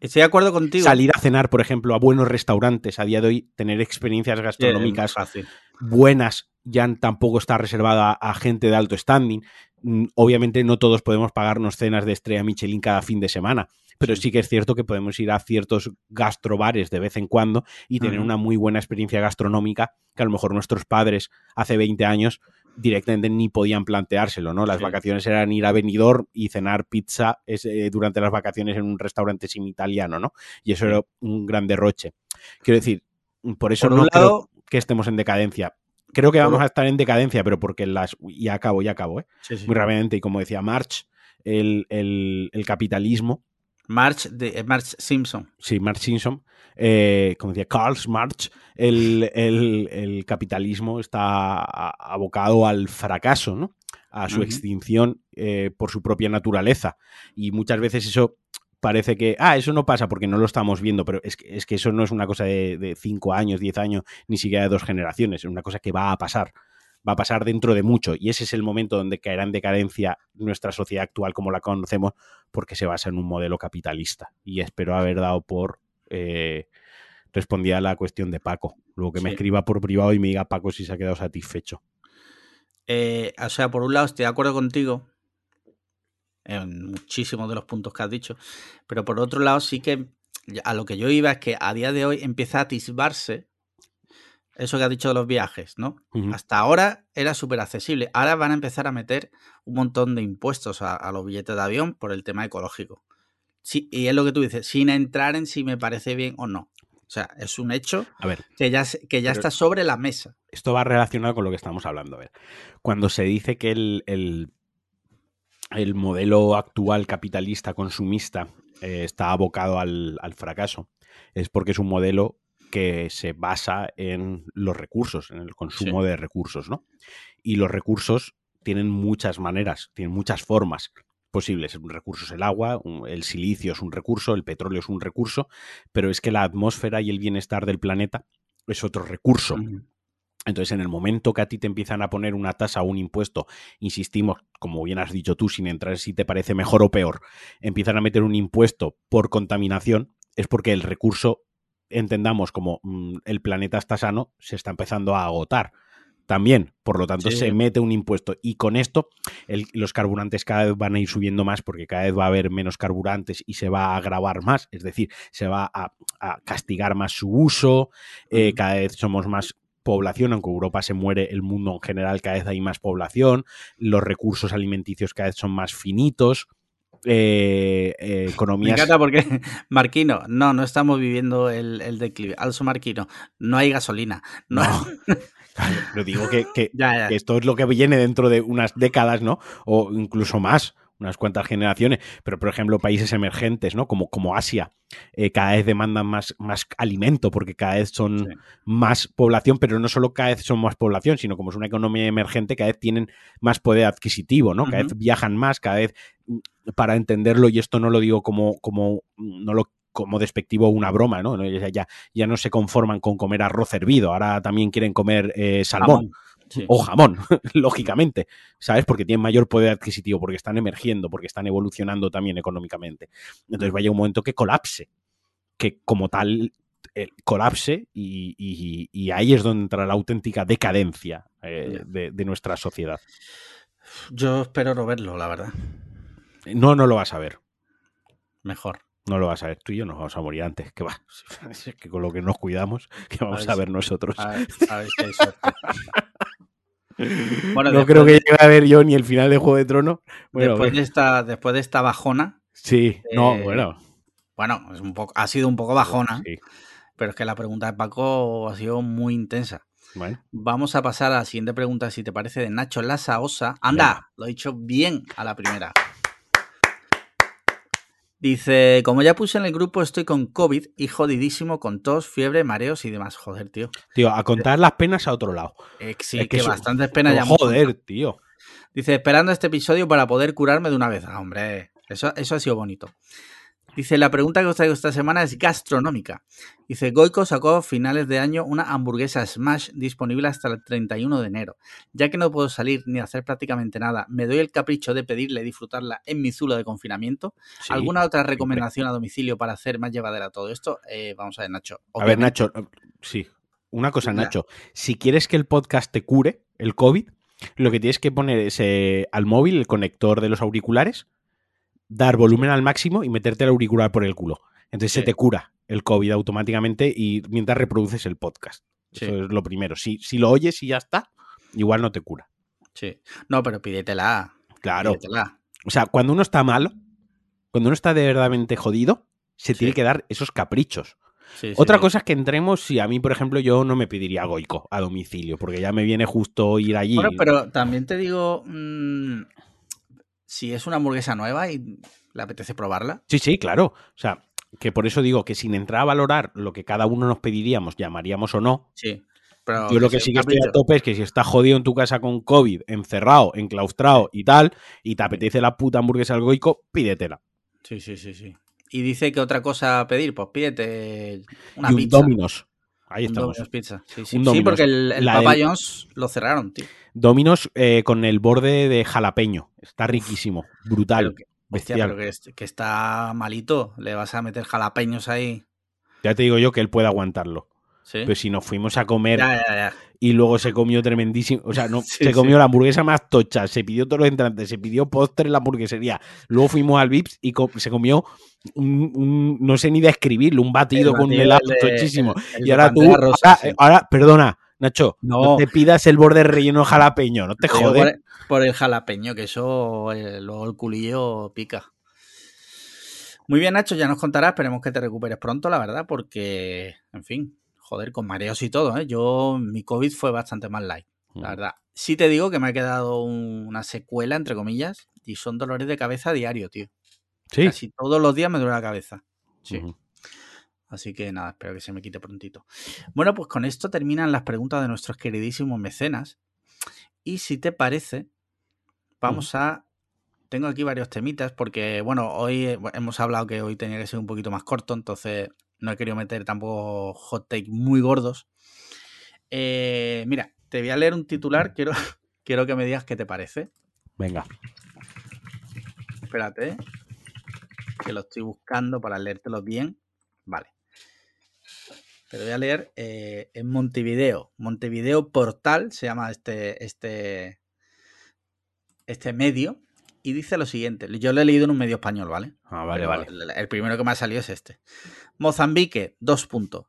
Estoy de acuerdo contigo. Salir a cenar, por ejemplo, a buenos restaurantes a día de hoy, tener experiencias gastronómicas fácil. buenas, ya tampoco está reservada a gente de alto standing. Mm, Obviamente no todos podemos pagarnos cenas de estrella Michelin cada fin de semana, pero sí, que es cierto que podemos ir a ciertos gastrobares de vez en cuando y tener una muy buena experiencia gastronómica que a lo mejor nuestros padres hace 20 años directamente ni podían planteárselo, ¿no? Las Sí. vacaciones eran ir a Benidorm y cenar pizza eh, durante las vacaciones en un restaurante sim italiano, ¿no? Y eso Sí. era un gran derroche. Quiero decir, por eso Por no un creo lado- que estemos en decadencia. Creo que vamos a estar en decadencia, pero porque las... Ya acabo, ya acabo, ¿eh? Sí, sí. Muy rápidamente, y como decía March, el, el- el capitalismo, March, de, eh, March Simpson. sí, March Simpson, eh, como decía Karl Marx, el, el- el capitalismo está abocado al fracaso, ¿no? A su extinción eh, por su propia naturaleza. Y muchas veces eso parece que, ah, eso no pasa porque no lo estamos viendo, pero es que, es que eso no es una cosa de, de cinco años, diez años, ni siquiera de dos generaciones, es una cosa que va a pasar. Va a pasar dentro de mucho y ese es el momento donde caerá en decadencia nuestra sociedad actual como la conocemos porque se basa en un modelo capitalista. Y espero haber dado por eh, respondía a la cuestión de Paco. Luego que me escriba por privado y me diga Paco si se ha quedado satisfecho. Eh, o sea, por un lado estoy de acuerdo contigo en muchísimos de los puntos que has dicho, pero por otro lado sí que a lo que yo iba es que a día de hoy empieza a atisbarse eso que has dicho de los viajes, ¿no? Hasta ahora era súper accesible. Ahora van a empezar a meter un montón de impuestos a, a los billetes de avión por el tema ecológico. Sí, y es lo que tú dices, sin entrar en si me parece bien o no. O sea, es un hecho A ver, que ya, que ya está sobre la mesa. esto va relacionado con lo que estamos hablando. A ver, cuando se dice que el, el- el modelo actual capitalista consumista eh, está abocado al, al fracaso, es porque es un modelo que se basa en los recursos, en el consumo de recursos, ¿no? Y los recursos tienen muchas maneras, tienen muchas formas posibles. Un recurso es el agua, un- el silicio es un recurso, el petróleo es un recurso, pero es que la atmósfera y el bienestar del planeta es otro recurso. Entonces, en el momento que a ti te empiezan a poner una tasa o un impuesto, insistimos, como bien has dicho tú, sin entrar si te parece mejor o peor, empiezan a meter un impuesto por contaminación, es porque el recurso, entendamos como mm, el planeta está sano, se está empezando a agotar. También, por lo tanto, Sí. se mete un impuesto. Y con esto, el- los carburantes cada vez van a ir subiendo más porque cada vez va a haber menos carburantes y se va a agravar más. Es decir, se va a, a castigar más su uso, eh, cada vez somos más población, aunque Europa se muere, el mundo en general cada vez hay más población, los recursos alimenticios cada vez son más finitos, eh, eh, (laughs) Me economías... encanta porque, (laughs) (laughs) Marquino, no, no estamos viviendo el, el declive. Also Marquino, no hay gasolina. No, No. Pero digo que, que- Ya, ya. que esto es lo que viene dentro de unas décadas, ¿no? O incluso más, unas cuantas generaciones. Pero, por ejemplo, países emergentes, ¿no? Como, como Asia, eh, cada vez demandan más, más alimento porque cada vez son Sí. más población, pero no solo cada vez son más población, sino como es una economía emergente, cada vez tienen más poder adquisitivo, ¿no? Cada vez viajan más, cada vez, mm, para entenderlo, y esto no lo digo como, como, no lo como despectivo una broma, ¿no? Ya, ya, ya no se conforman con comer arroz hervido, ahora también quieren comer eh, salmón. Sí. o jamón, (laughs) lógicamente, ¿sabes? Porque tienen mayor poder adquisitivo, porque están emergiendo, porque están evolucionando también económicamente. Entonces vaya un momento que colapse, que como tal eh, colapse y, y- y ahí es donde entra la auténtica decadencia eh, de, de nuestra sociedad. Yo espero no verlo, la verdad. No, no lo vas a ver. Mejor. No lo vas a ver. Tú y yo nos vamos a morir antes. Que va. (laughs) Es que con lo que nos cuidamos, (laughs) que vamos ver a, ver nosotros. A ver, a ver si hay suerte. Bueno, no después creo que llegue a ver yo ni el final de Juego de Tronos. Bueno, después, de esta, después de esta bajona, sí, no, eh, bueno. bueno, es un poco, ha sido un poco bajona, Sí, pero es que la pregunta de Paco ha sido muy intensa. bueno. Vamos a pasar a la siguiente pregunta, si te parece, de Nacho Lasaosa. Anda, Venga. lo he dicho bien a la primera. Dice, como ya puse en el grupo, estoy con COVID y jodidísimo con tos, fiebre, mareos y demás. Joder, tío. Tío, a contar las penas a otro lado. Eh, sí, Es que, que eso- bastantes penas ya joder, tío. Dice, esperando este episodio para poder curarme de una vez. Ah, hombre, eso, eso ha sido bonito. Dice, la pregunta que os traigo esta semana es gastronómica. Dice, Goico sacó a finales de año una hamburguesa Smash disponible hasta el 31 de enero. Ya que no puedo salir ni hacer prácticamente nada, me doy el capricho de pedirle disfrutarla en mi zulo de confinamiento. Sí. ¿Alguna otra recomendación a domicilio para hacer más llevadera todo esto? Eh, vamos a ver, Nacho. A ver, Nacho, eh, sí. Una cosa. Nacho. Si quieres que el podcast te cure, el COVID, lo que tienes que poner es eh, al móvil el conector de los auriculares, dar volumen al máximo y meterte el auricular por el culo. Entonces Sí. se te cura el COVID automáticamente y mientras reproduces el podcast. Sí. Eso es lo primero. Si, si lo oyes y ya está, igual no te cura. Sí. No, pero pídetela. Claro. Pídetela. O sea, cuando uno está malo, cuando uno está de verdadmente jodido, se Sí. tiene que dar esos caprichos. Sí, Otra sí. cosa es que entremos, si a mí, por ejemplo, yo no me pediría goico a domicilio, porque ya me viene justo ir allí. Bueno, pero también te digo, mm, si es una hamburguesa nueva y le apetece probarla, Sí, sí, claro. O sea, que por eso digo que sin entrar a valorar lo que cada uno nos pediríamos, llamaríamos o no, sí. Pero yo lo que sí que estoy a tope es que si estás jodido en tu casa con COVID, encerrado, enclaustrado y tal, y te apetece la puta hamburguesa al goico, pídetela. Sí, sí, sí, sí. Y dice que otra cosa a pedir, pues pídete una y un pizza. Dominos. Ahí Un estamos. Domino's pizza. Sí, sí. Un Sí, porque el, Papa del- John's lo cerraron, tío. Dominos eh, con el borde de jalapeño. Está riquísimo. Brutal. Pero que, hostia, pero que, que está malito. Le vas a meter jalapeños ahí. Ya te digo yo que él puede aguantarlo. Sí. Pero si nos fuimos a comer ya, ya, ya. Y luego se comió tremendísimo. O sea, no, (laughs) Sí, se sí. comió la hamburguesa más tocha, se pidió todos los entrantes, se pidió postre en la hamburguesería. Luego fuimos al Vips y co- se comió un, un- no sé ni describirlo, un batido El con un batido, helado el de- tochísimo. el y de ahora tú, rosa, ahora, sí. ahora, perdona, Nacho, no. No. te pidas el borde relleno jalapeño, no te jodes. Por, por el jalapeño, que eso eh, luego el culillo pica. Muy bien, Nacho, ya nos contarás. Esperemos que te recuperes pronto, la verdad, porque, en fin, joder, con mareos y todo, ¿eh? Yo, mi COVID fue bastante más light, la verdad. Sí te digo que me ha quedado un- una secuela, entre comillas, y son dolores de cabeza diario, tío. Sí. Casi todos los días me duele la cabeza. Sí. Así que nada, espero que se me quite prontito. Bueno, pues con esto terminan las preguntas de nuestros queridísimos mecenas. Y si te parece, vamos a... Tengo aquí varios temitas porque, bueno, hoy eh, hemos hablado que hoy tenía que ser un poquito más corto, entonces no he querido meter tampoco hot take muy gordos. Eh, mira, te voy a leer un titular, quiero, (laughs) quiero que me digas qué te parece. Venga. Espérate, que lo estoy buscando para leértelo bien. Vale. Te voy a leer eh, en Montevideo. Montevideo Portal se llama este, este, este medio. Y dice lo siguiente. Yo lo he leído en un medio español, ¿vale? Ah, vale, Pero vale. El, el primero que me ha salido es este. Mozambique, dos puntos.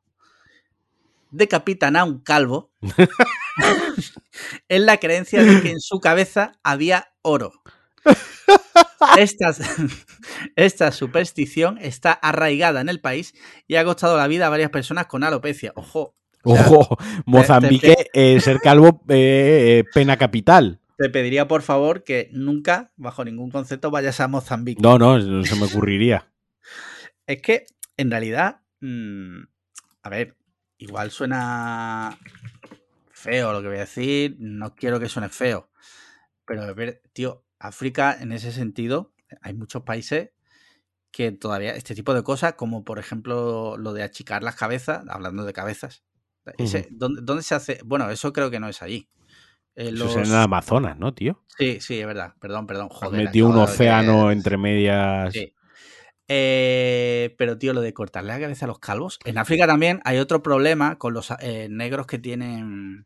Decapitan a un calvo (laughs) en la creencia de que en su cabeza había oro. (laughs) Esta, esta superstición está arraigada en el país y ha costado la vida a varias personas con alopecia. Ojo, o sea, Ojo, Mozambique, eh, ser calvo, eh, eh, pena capital. Te pediría por favor que nunca, bajo ningún concepto, vayas a Mozambique. No, no, no se me ocurriría. (laughs) Es que, en realidad, mm, a ver, igual suena feo lo que voy a decir, no quiero que suene feo, pero a ver, tío, África en ese sentido, hay muchos países que todavía este tipo de cosas, como por ejemplo lo de achicar las cabezas, hablando de cabezas, ese. ¿dónde, dónde se hace? Bueno, eso creo que no es allí. Eh, Eso los- es en el Amazonas, ¿no, tío? Sí, sí, es verdad, perdón, perdón, joder. metido un océano entre medias. Sí. Eh, pero, tío, lo de cortarle la cabeza a los calvos. En África también hay otro problema con los eh, negros que tienen.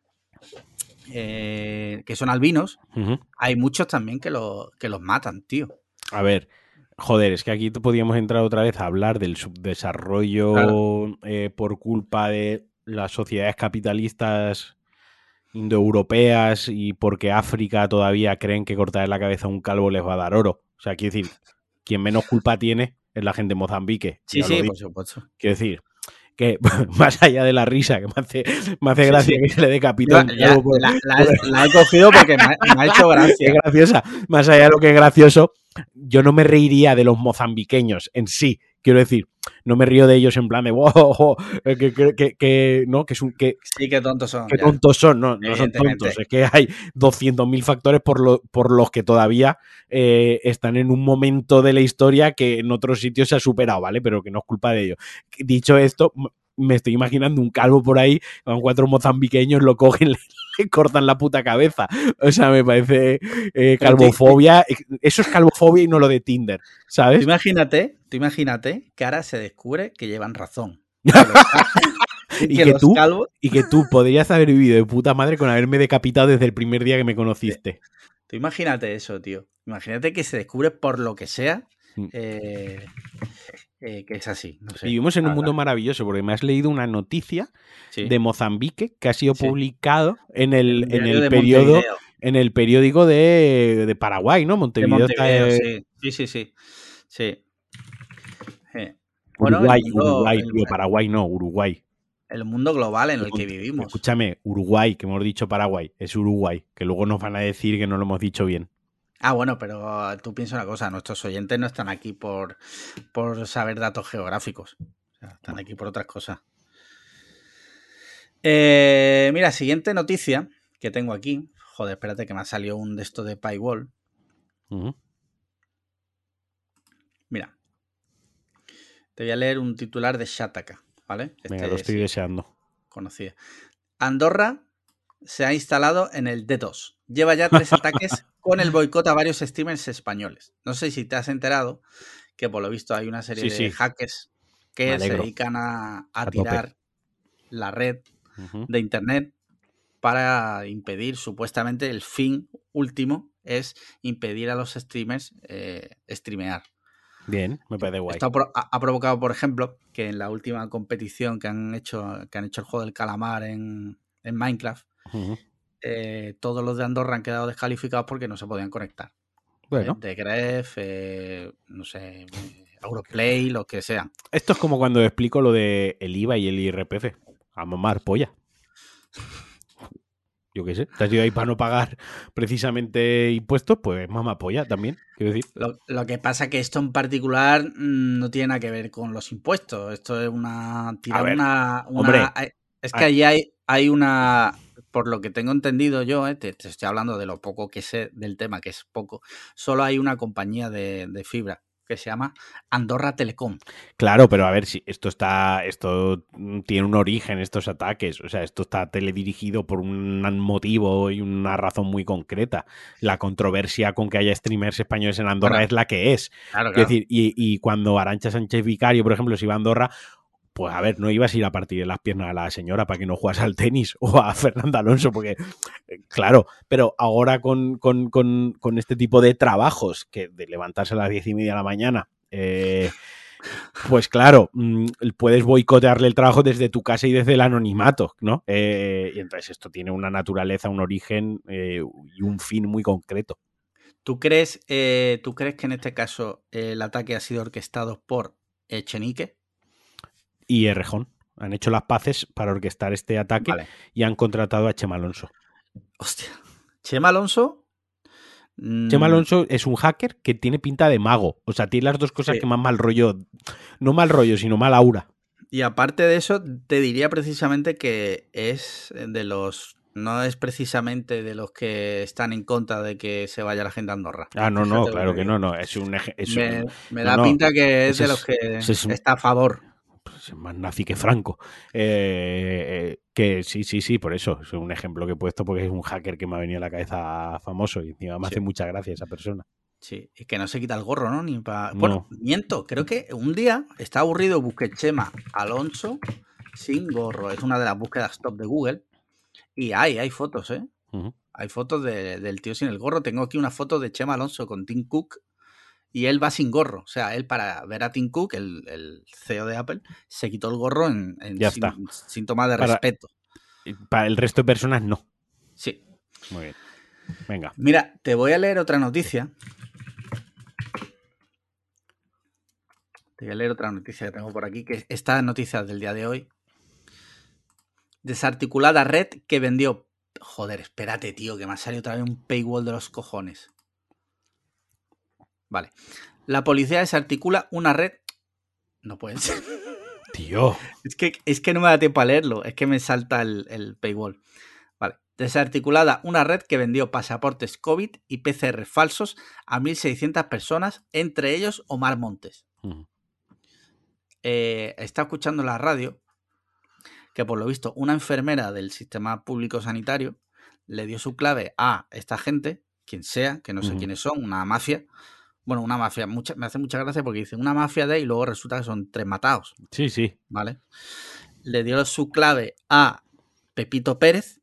que son albinos. Hay muchos también que, lo- que los matan, tío. A ver, joder, es que aquí podíamos entrar otra vez a hablar del subdesarrollo Claro. por culpa de las sociedades capitalistas indoeuropeas y porque África todavía creen que cortar la cabeza a un calvo les va a dar oro. O sea, quiero decir, quien menos culpa tiene es la gente de Mozambique. Sí, sí, digo. por supuesto. Quiero decir, que (laughs) más allá de la risa, que me hace, me hace gracia sí. que se le calvo por- la, la- la he cogido porque me ha, me ha hecho (laughs) gracia. graciosa. Más allá de lo que es gracioso, yo no me reiría de los mozambiqueños en sí, Quiero decir, no me río de ellos en plan de (laughs) wow, que, que, que, no, que es un que sí que tontos son. Que tontos son, no, no son tontos, es que hay 200.000 factores por, lo, por los que todavía eh, están en un momento de la historia que en otros sitios se ha superado, ¿vale? Pero que no es culpa de ellos. Dicho esto, me estoy imaginando un calvo por ahí, con cuatro mozambiqueños lo cogen, (laughs) le, cortan la puta cabeza. O sea, me parece eh, calvofobia. Eso es calvofobia y no lo de Tinder, ¿sabes? Tú imagínate, tú imagínate que ahora se descubre que llevan razón. (laughs) y, que, tú, y que tú podrías haber vivido de puta madre con haberme decapitado desde el primer día que me conociste. Tú imagínate eso, tío. Imagínate que se descubre por lo que sea. Mm. Eh, eh, que es así. Vivimos en un mundo maravilloso porque me has leído una noticia de Mozambique que ha sido publicado en el, en el periodo en el periódico de, Paraguay, ¿no? Montevideo, sí. sí, sí, sí. Uruguay, Uruguay, Paraguay no, Uruguay. El mundo global en el que vivimos. Escúchame, Uruguay, que hemos dicho Paraguay, es Uruguay, que luego nos van a decir que no lo hemos dicho bien. Ah, bueno, pero tú piensa una cosa, nuestros oyentes no están aquí por, por saber datos geográficos, están aquí por otras cosas. Eh, mira, siguiente noticia que tengo aquí. Joder, espérate que me ha salido un de esto de Paywall. Mira. Te voy a leer un titular de Shataka, ¿vale? Venga, lo este estoy deseando. Conocida. Andorra se ha instalado en el D2. Lleva ya tres (laughs) ataques con el boicot a varios streamers españoles. No sé si te has enterado que por lo visto hay una serie de hackers que se dedican a, tirar la red de internet para impedir supuestamente el fin último es impedir a los streamers eh, streamear. Bien, me parece guay. Esto ha, provocado, por ejemplo, que en la última competición que han hecho, que han hecho el juego del calamar en, Minecraft, eh, todos los de Andorra han quedado descalificados porque no se podían conectar. Bueno. De Gref, eh, no sé, Europlay, lo que sea. Esto es como cuando explico lo de el IVA y el IRPF. A mamar polla. Yo qué sé, te has ido ahí para no pagar precisamente impuestos, pues mamá polla también, quiero decir. Lo, que pasa que esto en particular mm, no tiene nada que ver con los impuestos. Esto es una. una, hombre, es que allí hay, hay una por lo que tengo entendido yo, eh, te, estoy hablando de lo poco que sé del tema, que es poco, solo hay una compañía de, fibra que se llama Andorra Telecom. Claro, pero a ver si esto está, esto tiene un origen, estos ataques, o sea, esto está teledirigido por un motivo y una razón muy concreta. La controversia con que haya streamers españoles en Andorra es la que es. Claro, Es decir, y, y, cuando Arancha Sánchez Vicario, por ejemplo, se iba a Andorra, pues a ver, no ibas a ir a partir de las piernas a la señora para que no jugase al tenis (laughs) o a Fernando Alonso, porque, eh, claro, pero ahora con, este tipo de trabajos, que de levantarse a las diez y media de la mañana, eh, pues claro, mm, puedes boicotearle el trabajo desde tu casa y desde el anonimato, ¿no? Eh, y entonces esto tiene una naturaleza, un origen y un fin muy concreto. ¿Tú crees, ¿Tú crees que en este caso el ataque ha sido orquestado por Echenique? Y Errejón. Han hecho las paces para orquestar este ataque y han contratado a Chema Alonso. Hostia. Chema Alonso. Chema mm. Alonso es un hacker que tiene pinta de mago. O sea, tiene las dos cosas que más mal rollo. No mal rollo, sino mal aura. Y aparte de eso, te diría precisamente que es de los. No es precisamente de los que están en contra de que se vaya la gente a Andorra. Ah, no, no, claro que no, no. Es un. me, da pinta que es de los que está a favor más nazi que Franco. Eh, que sí, sí, sí, por eso. Es un ejemplo que he puesto porque es un hacker que me ha venido a la cabeza famoso y encima me hace mucha gracia esa persona. Sí, es que no se quita el gorro, ¿no? Ni Bueno, miento, creo que un día está aburrido, busqué Chema Alonso sin gorro. Es una de las búsquedas top de Google. Y hay, hay fotos, ¿eh? Hay fotos del tío sin el gorro. Tengo aquí una foto de Chema Alonso con Tim Cook y él va sin gorro. O sea, él para ver a Tim Cook, el, CEO de Apple, se quitó el gorro en, síntoma de respeto. Para el resto de personas no. Sí. Muy bien. Venga. Mira, te voy a leer otra noticia. Te voy a leer otra noticia que tengo por aquí, que esta noticia del día de hoy. Desarticulada red que vendió. Joder, espérate, tío, que me ha salido otra vez un paywall de los cojones. Vale. La policía desarticula una red No puede ser. Tío. Es que, es que no me da tiempo a leerlo, es que me salta el, el paywall. Vale. Desarticulada una red que vendió pasaportes COVID y PCR falsos a 1.600 personas, entre ellos Omar Montes. Eh, está escuchando en la radio que por lo visto una enfermera del sistema público sanitario le dio su clave a esta gente, quien sea, que no sé quiénes son, una mafia. Bueno, una mafia, mucha- me hace mucha gracia porque dice una mafia de y luego resulta que son tres matados. Sí, sí. ¿vale? Le dio su clave a Pepito Pérez,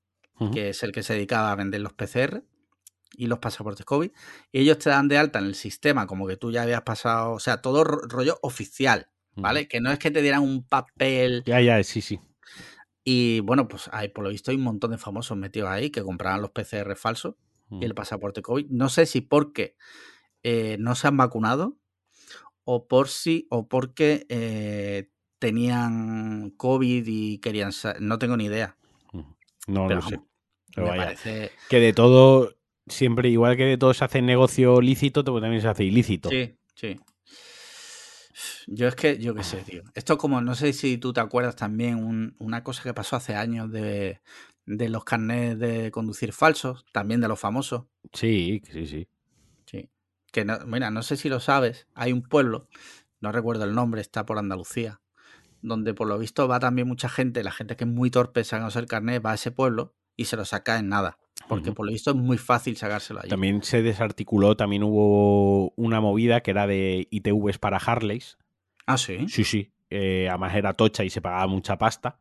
que es el que se dedicaba a vender los PCR y los pasaportes COVID, y ellos te dan de alta en el sistema como que tú ya habías pasado, o sea, todo ro- rollo oficial, ¿vale? Que no es que te dieran un papel Ya, ya, sí, sí. y bueno, pues hay, por lo visto hay un montón de famosos metidos ahí que compraban los PCR falsos y el pasaporte COVID. No sé si porque eh, no se han vacunado o por si o porque eh, tenían COVID y querían no tengo ni idea. No Pero lo sé. vamos, Pero me vaya. parece Que de todo, siempre, igual que de todo se hace negocio lícito, pues también se hace ilícito. Sí, sí. Yo es que, yo qué sé, tío. Esto como, no sé si tú te acuerdas también, un- una cosa que pasó hace años de, de los carnets de conducir falsos, también de los famosos. Sí, sí, sí. Que no, mira, no sé si lo sabes, hay un pueblo, no recuerdo el nombre, está por Andalucía, donde por lo visto va también mucha gente, la gente que es muy torpe sacándose el carnet, va a ese pueblo y se lo saca en nada. Porque por lo visto es muy fácil sacárselo allí. También se desarticuló, también hubo una movida que era de ITVs para Harleys. Ah, sí. Sí, sí. Eh, además era tocha y se pagaba mucha pasta.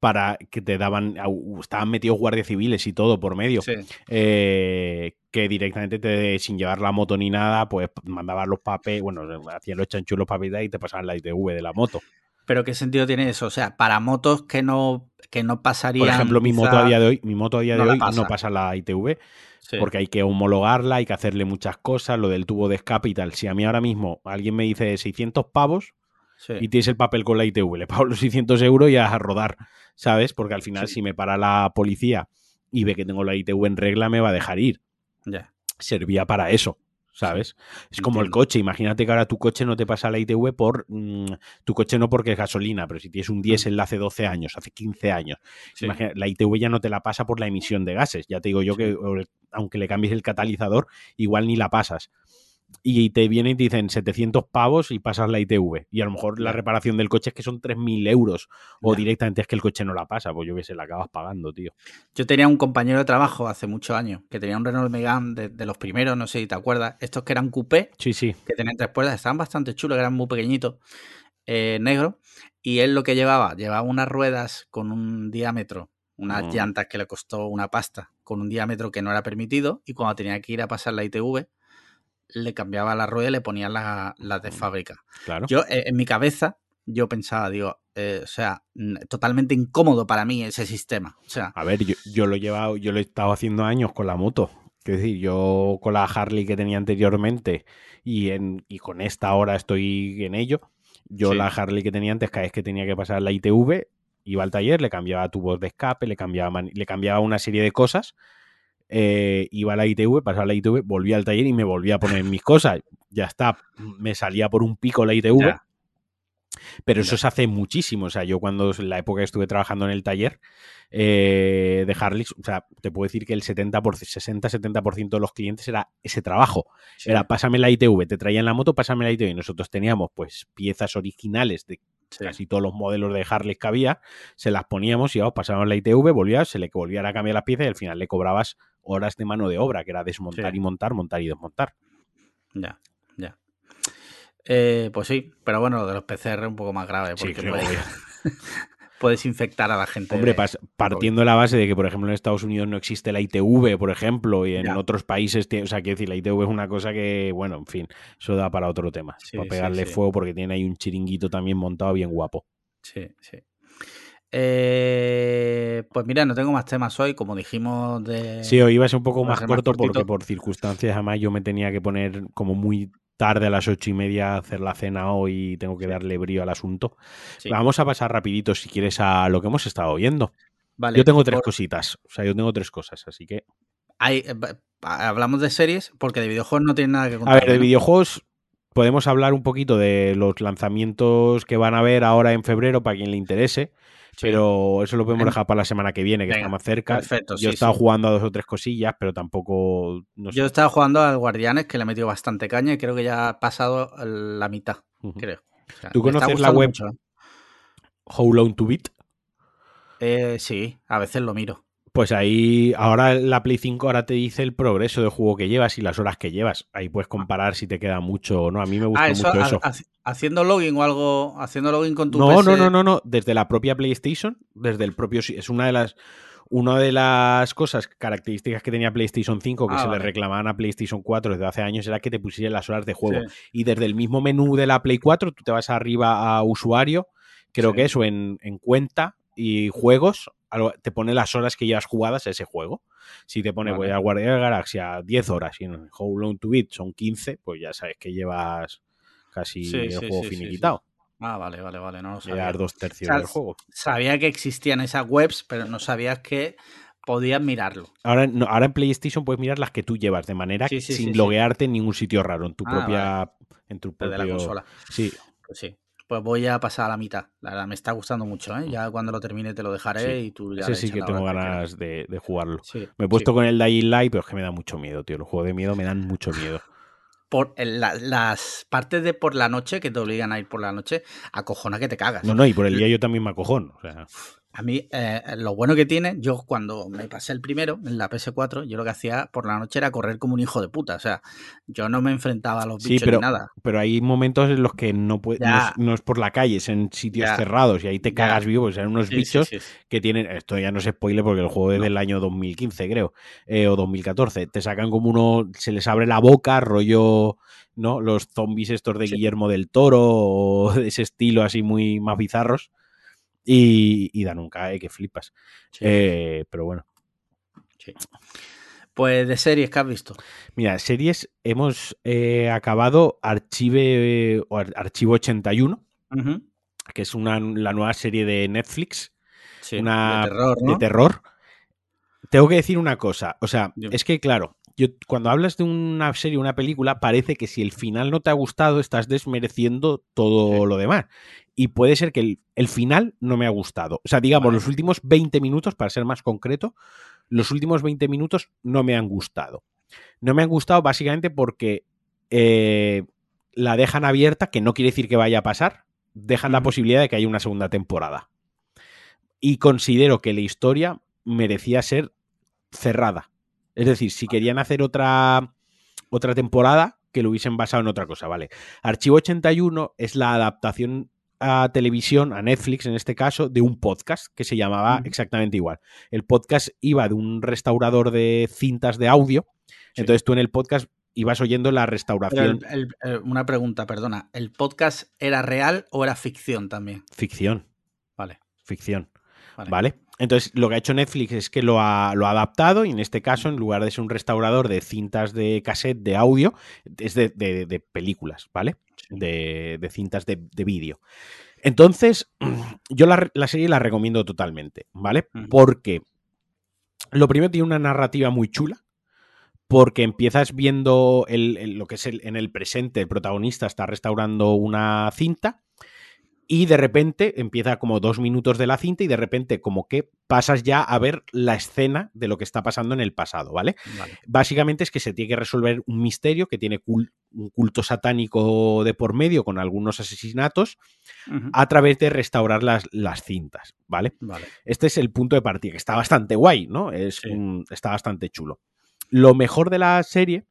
Para que te daban. Estaban metidos guardias civiles y todo por medio. Sí. eh, que directamente te, sin llevar la moto ni nada, pues mandaban los papeles, bueno, hacían los chanchos los papeles y te pasaban la ITV de la moto. Pero ¿qué sentido tiene eso? O sea, para motos que no, que no pasarían. Por ejemplo, mi moto a día de hoy, mi moto a día no de la hoy pasa. no pasa la ITV Sí, porque hay que homologarla, hay que hacerle muchas cosas, lo del tubo de escape y tal. Si a mí ahora mismo alguien me dice 600 pavos sí. y tienes el papel con la ITV, le pago los 600 euros y a rodar, ¿sabes? Porque al final Sí. si me para la policía y ve que tengo la ITV en regla, me va a dejar ir. Ya. servía para eso, ¿sabes? es como el coche. Imagínate que ahora tu coche no te pasa la ITV por. mm, tu coche no porque es gasolina, pero si tienes un diésel de hace 12 años, hace 15 años, Sí. imagina- la ITV ya no te la pasa por la emisión de gases. Ya te digo yo Sí. que aunque le cambies el catalizador, igual ni la pasas. Y te vienen y te dicen 700 pavos y pasas la ITV. Y a lo mejor la reparación del coche es que son 3.000 euros. O directamente es que el coche no la pasa. Pues yo que sé, la acabas pagando, tío. Yo tenía un compañero de trabajo hace muchos años que tenía un Renault Megane de, de los primeros, no sé si te acuerdas. Estos que eran coupé, Sí, sí. que tenían tres puertas, estaban bastante chulos, eran muy pequeñitos, eh, negros. Y él lo que llevaba, llevaba unas ruedas con un diámetro, unas Mm. llantas que le costó una pasta, con un diámetro que no era permitido. Y cuando tenía que ir a pasar la ITV, le cambiaba la rueda y le ponía la- las de Mm. fábrica. Claro. Yo, eh, en mi cabeza, yo pensaba, digo, eh, o sea, totalmente incómodo para mí ese sistema. O sea, A ver, yo, yo lo he llevado, yo lo he estado haciendo años con la moto. Es decir, yo con la Harley que tenía anteriormente y, en, y con esta ahora estoy en ello. Yo Sí. la Harley que tenía antes, cada vez que tenía que pasar la ITV, iba al taller, le cambiaba tubos de escape, le cambiaba, le cambiaba una serie de cosas. Eh, iba a la ITV, pasaba la ITV, volvía al taller y me volvía a poner mis cosas. Ya está, me salía por un pico la ITV. Ya. Pero eso se hace muchísimo. O sea, yo cuando en la época que estuve trabajando en el taller eh, de Harley, o sea, te puedo decir que el 70%, 60-70% de los clientes era ese trabajo. sí, Era pásame la ITV, te traían la moto, pásame la ITV. Y nosotros teníamos pues piezas originales de sí. casi todos los modelos de Harley que había, se las poníamos y vamos, pasábamos la ITV, volvías, se le volvían a cambiar las piezas y al final le cobrabas horas de mano de obra, que era desmontar Sí. y montar, montar y desmontar. Ya, ya. Eh, pues sí, pero bueno, lo de los PCR es un poco más grave Sí, porque obvio. (laughs) puedes infectar a la gente. Hombre, de- partiendo de la base de que, por ejemplo, en Estados Unidos no existe la ITV, por ejemplo, y en Ya. otros países, o sea, quiero decir, la ITV es una cosa que, bueno, en fin, eso da para otro tema. Sí, para pegarle sí. fuego porque tiene ahí un chiringuito también montado bien guapo. Sí, sí. Eh, pues mira, no tengo más temas hoy, como dijimos de... Sí, hoy iba a ser un poco más corto porque por circunstancias, además, yo me tenía que poner como muy tarde a las ocho y media hacer la cena hoy y tengo que darle brío al asunto. Sí. Vamos a pasar rapidito, si quieres, a lo que hemos estado viendo. Vale, Yo tengo tres por- cositas, o sea, yo tengo tres cosas, así que... hay- eh, hablamos de series porque de videojuegos no tiene nada que contar. A ver, de videojuegos podemos hablar un poquito de los lanzamientos que van a haber ahora en febrero para quien le interese. Pero eso lo podemos dejar para la semana que viene, que está más cerca. Perfecto, Yo he estado jugando a dos o tres cosillas, pero tampoco. No sé. Yo he estado jugando al Guardianes, que le he metido bastante caña y creo que ya ha pasado la mitad, creo. O sea, ¿Tú conoces la web? mucho, ¿eh? How Long to Beat. Eh, sí, a veces lo miro. Pues ahí, ahora la Play 5 ahora te dice el progreso de juego que llevas y las horas que llevas. Ahí puedes comparar si te queda mucho o no. A mí me gusta Ah, eso, mucho eso. ha- haciendo login o algo, haciendo login con tu No, PC. no, no, no, no. Desde la propia PlayStation, desde el propio. Es una de las. Una de las cosas, características que tenía PlayStation 5 que Ah, se le reclamaban a PlayStation 4 desde hace años era que te pusieran las horas de juego. Sí. Y desde el mismo menú de la Play 4, tú te vas arriba a usuario, creo Sí. que eso, en, en cuenta y juegos, te pone las horas que llevas jugadas a ese juego. Si te pone, Vale. voy a Guardia de la Galaxia 10 horas y en How Long to Beat son 15, pues ya sabes que llevas casi Sí, el sí, juego sí, finiquitado. Ah, vale, vale, vale, no lo sabía. Llevas dos tercios O sea, del juego. Sabía que existían esas webs, pero no sabías que podías mirarlo. Ahora, no, ahora en PlayStation puedes mirar las que tú llevas de manera sí, sin loguearte en ningún sitio raro, en tu Ah, propia. En tu Desde la propio- consola. Sí, Pues sí. Pues voy a pasar a la mitad. La verdad, me está gustando mucho, ¿eh? Ya cuando lo termine te lo dejaré Sí. y tú ya ese sí que tengo ganas de, de jugarlo. Sí, Me he puesto sí. con el Dying Light, pero es que me da mucho miedo, tío. Los juegos de miedo me dan mucho miedo. (laughs) Por el- la- las partes de por la noche que te obligan a ir por la noche, acojona que te cagas. No, no, y por el día yo también me acojono. O sea, A mí, eh, lo bueno que tiene, yo cuando me pasé el primero, en la PS4, yo lo que hacía por la noche era correr como un hijo de puta. O sea, yo no me enfrentaba a los Sí, bichos pero- ni nada. pero hay momentos en los que no, puede, no, Ya. es, no es por la calle, es en sitios Ya. cerrados y ahí te Ya. cagas vivo. O sea, unos Sí, bichos sí, que tienen. Esto ya no es spoiler porque el juego es No. del año 2015, creo, eh, o 2014. Te sacan como uno. Se les abre la boca, rollo. ¿No? Los zombies estos de. Guillermo del Toro o (laughs) de ese estilo así muy más bizarros. Y, y dan un cae que flipas. Sí, Eh, pero bueno. sí. Pues de series que has visto. Mira, series, hemos eh, acabado Archive, o Ar- Archivo 81, Ujú. que es una, la nueva serie de Netflix Sí, Una de terror, ¿no? de terror. Tengo que decir una cosa, o sea, Dime. es que claro, yo, cuando hablas de una serie, una película, parece que si el final no te ha gustado, estás desmereciendo todo Sí. lo demás. Y puede ser que el, el final no me ha gustado. O sea, digamos, Vale. los últimos 20 minutos, para ser más concreto, los últimos 20 minutos no me han gustado. No me han gustado básicamente porque eh, la dejan abierta, que no quiere decir que vaya a pasar. Dejan la posibilidad de que haya una segunda temporada. Y considero que la historia merecía ser cerrada. Es decir, si querían hacer otra, otra temporada, que lo hubiesen basado en otra cosa, ¿vale? Archivo 81 es la adaptación a televisión, a Netflix en este caso, de un podcast que se llamaba exactamente igual. El podcast iba de un restaurador de cintas de audio, Sí. entonces tú en el podcast ibas oyendo la restauración el- el- eh, una pregunta, perdona. ¿El podcast era real o era ficción también? ficción, Vale. ficción. Vale. ¿Vale? Entonces, lo que ha hecho Netflix es que lo ha, lo ha adaptado y en este caso, en lugar de ser un restaurador de cintas de cassette de audio, es de, de- de películas, ¿vale? De, de cintas de, de vídeo. Entonces, yo la, la serie la recomiendo totalmente, ¿vale? Porque lo primero tiene una narrativa muy chula. Porque empiezas viendo el- el- lo que es el- en el presente, el protagonista está restaurando una cinta y de repente empieza como dos minutos de la cinta y de repente como que pasas ya a ver la escena de lo que está pasando en el pasado, ¿vale? Vale. Básicamente es que se tiene que resolver un misterio que tiene cul- un culto satánico de por medio con algunos asesinatos a través de restaurar las, las cintas, ¿vale? Vale. Este es el punto de partida, que está bastante guay, ¿no? Es Sí. un- está bastante chulo. Lo mejor de la serie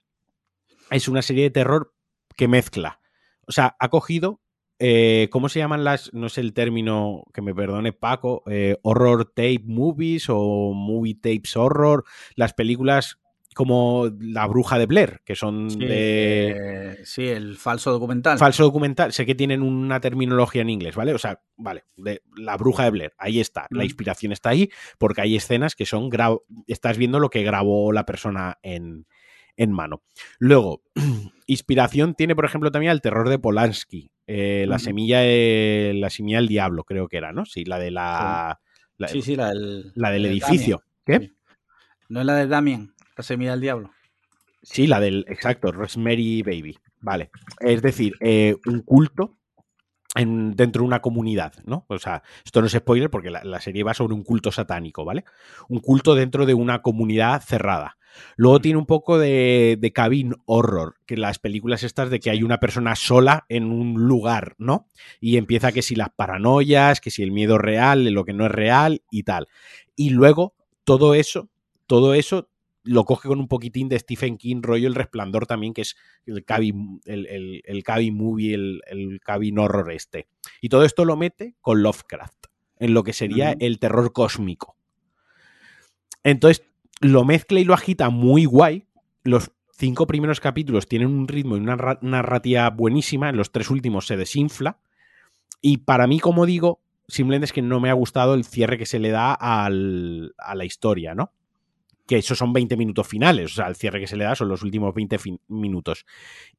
es una serie de terror que mezcla. O sea, ha cogido. Eh, ¿Cómo se llaman las.? No sé el término, que me perdone Paco. eh, horror tape movies o movie tapes horror. Las películas como La Bruja de Blair, que son Sí, de. eh, sí, el falso documental. Falso documental, sé que tienen una terminología en inglés, ¿vale? O sea, vale, de la bruja de Blair, ahí está, la Mm. inspiración está ahí, porque hay escenas que son, gra- estás viendo lo que grabó la persona en, en mano. Luego, (clears throat) inspiración tiene, por ejemplo, también el terror de Polanski, eh, la semilla la semilla del diablo, creo que era, ¿no? Sí, la de la, la, sí, sí, la del, la del de edificio. Damien. ¿Qué? Sí. ¿No es la de Damien? La semilla del diablo. Sí, la del, exacto, Rosemary Baby. Vale. Es decir, eh, un culto en, dentro de una comunidad, ¿no? O sea, esto no es spoiler porque la, la, serie va sobre un culto satánico, ¿vale? Un culto dentro de una comunidad cerrada. Luego tiene un poco de, de cabin horror, que las películas estas de que hay una persona sola en un lugar, ¿no? Y empieza que si las paranoias, que si el miedo real, lo que no es real y tal. Y luego todo eso, todo eso lo coge con un poquitín de Stephen King, rollo El Resplandor también, que es el cabin, el, el, el cabin movie, el, el cabin horror este. Y todo esto lo mete con Lovecraft, en lo que sería uh -huh. el terror cósmico. Entonces, lo mezcla y lo agita muy guay. Los cinco primeros capítulos tienen un ritmo y una narrativa buenísima. En los tres últimos se desinfla. Y para mí, como digo, simplemente es que no me ha gustado el cierre que se le da al, a la historia, ¿no? Que esos son 20 minutos finales. O sea, el cierre que se le da son los últimos 20 minutos.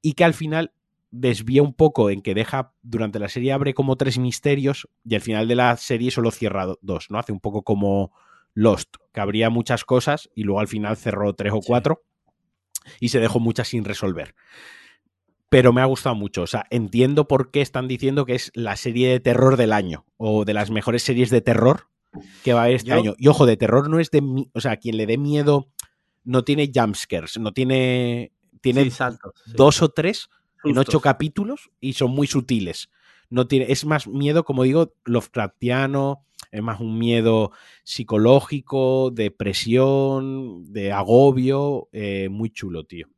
Y que al final desvía un poco en que deja, durante la serie abre como tres misterios y al final de la serie solo cierra dos, ¿no? Hace un poco como Lost, que habría muchas cosas y luego al final cerró tres o cuatro sí. y se dejó muchas sin resolver. Pero me ha gustado mucho. O sea, entiendo por qué están diciendo que es la serie de terror del año o de las mejores series de terror que va a haber este Yo... año. Y ojo, de terror no es de. O sea, quien le dé miedo no tiene jumpscares, no tiene. Tiene sí, saltos, sí. dos o tres Justos. en ocho capítulos y son muy sutiles. No tiene, es más miedo, como digo, Lovecraftiano, es más un miedo psicológico, de presión, de agobio, eh, muy chulo, tío.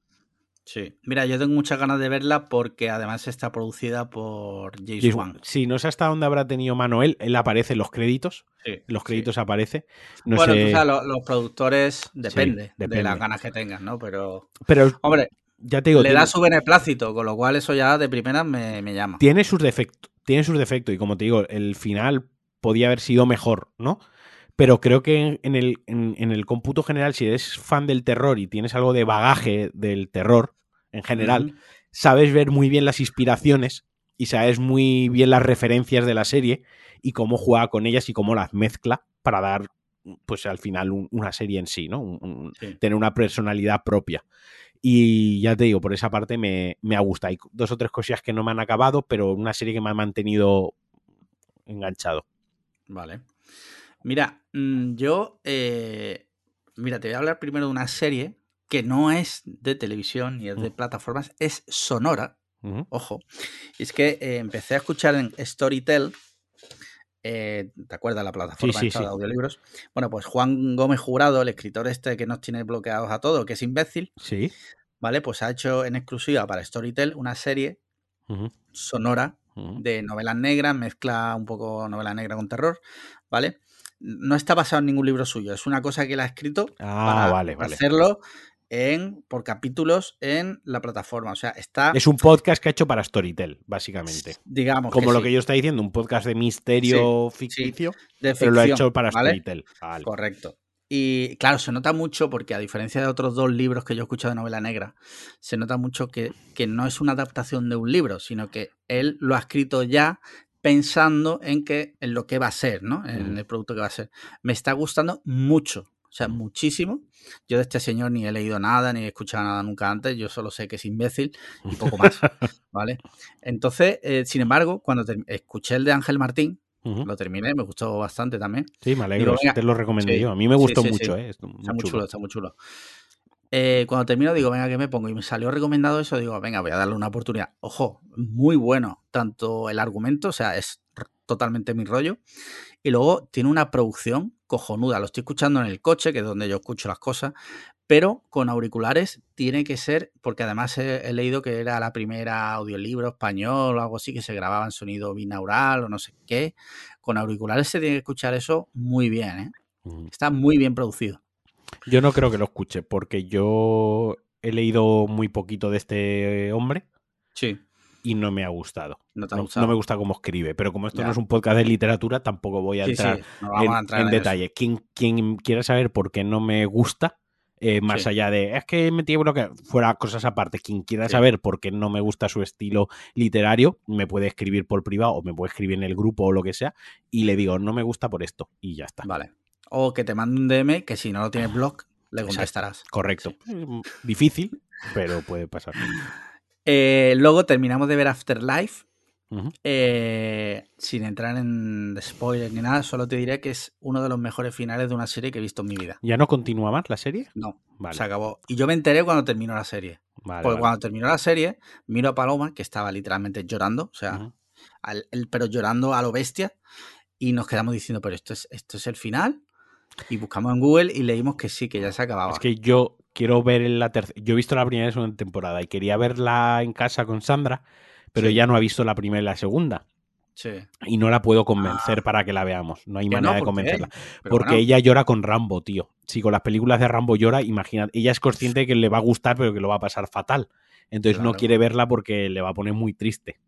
Sí, mira, yo tengo muchas ganas de verla porque además está producida por James, Wan. Sí, no sé hasta dónde habrá tenido mano él. Él aparece en los créditos. Sí, los créditos sí. aparece. No bueno, sé... tú sabes, los, los productores depende, sí, depende, de las ganas que tengan, ¿no? Pero, Pero hombre, ya te digo, le tiene... da su beneplácito, con lo cual eso ya de primera me, me llama. Tiene sus defectos, tiene sus defectos y como te digo, el final podía haber sido mejor, ¿no? Pero creo que en el, en, en el cómputo general, si eres fan del terror y tienes algo de bagaje del terror en general, mm. sabes ver muy bien las inspiraciones y sabes muy bien las referencias de la serie y cómo juega con ellas y cómo las mezcla para dar, pues al final, un, una serie en sí, ¿no? Un, un, sí. Tener una personalidad propia. Y ya te digo, por esa parte me, me ha gustado. Hay dos o tres cosillas que no me han acabado, pero una serie que me ha mantenido enganchado. Vale. Mira, mm, yo. Eh, mira, te voy a hablar primero de una serie que no es de televisión ni es de plataformas, es sonora. Uh -huh. Ojo. Y es que eh, empecé a escuchar en Storytel. Eh, ¿Te acuerdas la plataforma sí, sí, esta sí. de audiolibros? Bueno, pues Juan Gómez Jurado, el escritor este que nos tiene bloqueados a todos, que es imbécil. Sí. Vale, pues ha hecho en exclusiva para Storytel una serie uh -huh. sonora de novelas negras, mezcla un poco novela negra con terror, ¿vale? No está basado en ningún libro suyo, es una cosa que él ha escrito ah, para vale, vale. hacerlo en, por capítulos en la plataforma. O sea, está. Es un podcast que ha hecho para Storytel, básicamente. Digamos. Como que lo sí. que yo está diciendo, un podcast de misterio sí, ficticio, sí, de pero lo ha hecho para ¿vale? Storytel. Vale. Correcto. Y claro, se nota mucho porque a diferencia de otros dos libros que yo he escuchado de novela negra, se nota mucho que, que no es una adaptación de un libro, sino que él lo ha escrito ya pensando en que en lo que va a ser, ¿no? En el producto que va a ser. Me está gustando mucho, o sea, muchísimo. Yo de este señor ni he leído nada, ni he escuchado nada nunca antes. Yo solo sé que es imbécil y poco más, (laughs) ¿vale? Entonces, eh, sin embargo, cuando escuché el de Ángel Martín, Uh -huh. Lo terminé, me gustó bastante también. Sí, me alegro, digo, te lo recomendé sí, yo. A mí me gustó sí, sí, mucho, ¿eh? Está muy, está muy chulo. chulo, está muy chulo. Eh, cuando termino digo, venga, que me pongo? Y me salió recomendado eso, digo, venga, voy a darle una oportunidad. Ojo, muy bueno, tanto el argumento, o sea, es totalmente mi rollo, y luego tiene una producción cojonuda. Lo estoy escuchando en el coche, que es donde yo escucho las cosas, pero con auriculares tiene que ser, porque además he, he, leído que era la primera audiolibro español o algo así que se grababa en sonido binaural o no sé qué. Con auriculares se tiene que escuchar eso muy bien, ¿eh? Está muy bien producido. Yo no creo que lo escuche, porque yo he leído muy poquito de este hombre. Sí. Y no me ha gustado. No, te ha gustado? no, no me gusta cómo escribe. Pero como esto ya. no es un podcast de literatura, tampoco voy a entrar, sí. En, a entrar en, en, detalle. Quien, quien, quiera saber por qué no me gusta, eh, más sí. allá de es que me tiene que fuera cosas aparte. Quien quiera saber por qué no me gusta su estilo literario, me puede escribir por privado o me puede escribir en el grupo o lo que sea. Y le digo, no me gusta por esto. Y ya está. Vale. O que te mande un DM que si no lo tienes blog, le contestarás. Correcto. Sí. Difícil, pero puede pasar. (laughs) Eh, luego terminamos de ver Afterlife. Eh, sin entrar en spoilers ni nada, solo te diré que es uno de los mejores finales de una serie que he visto en mi vida. ¿Ya no continúa más la serie? No, Vale. se acabó. Y yo me enteré cuando terminó la serie. vale, Porque vale. cuando terminó la serie, miro a Paloma, que estaba literalmente llorando, o sea, al- el- pero llorando a lo bestia, y nos quedamos diciendo, pero esto es, esto es el final. Y buscamos en Google y leímos que sí, que ya se acababa. Es que yo quiero ver la tercera. Yo he visto la primera y segunda temporada y quería verla en casa con Sandra, pero Sí. ella no ha visto la primera y la segunda. Sí. Y no la puedo convencer para que la veamos. No hay Ah. Que manera no, de convencerla. Pero Porque bueno, ella llora con Rambo, tío. Si con las películas de Rambo llora, imagina, ella es consciente de que le va a gustar, pero que lo va a pasar fatal. Entonces no quiere verla porque le va a poner muy triste.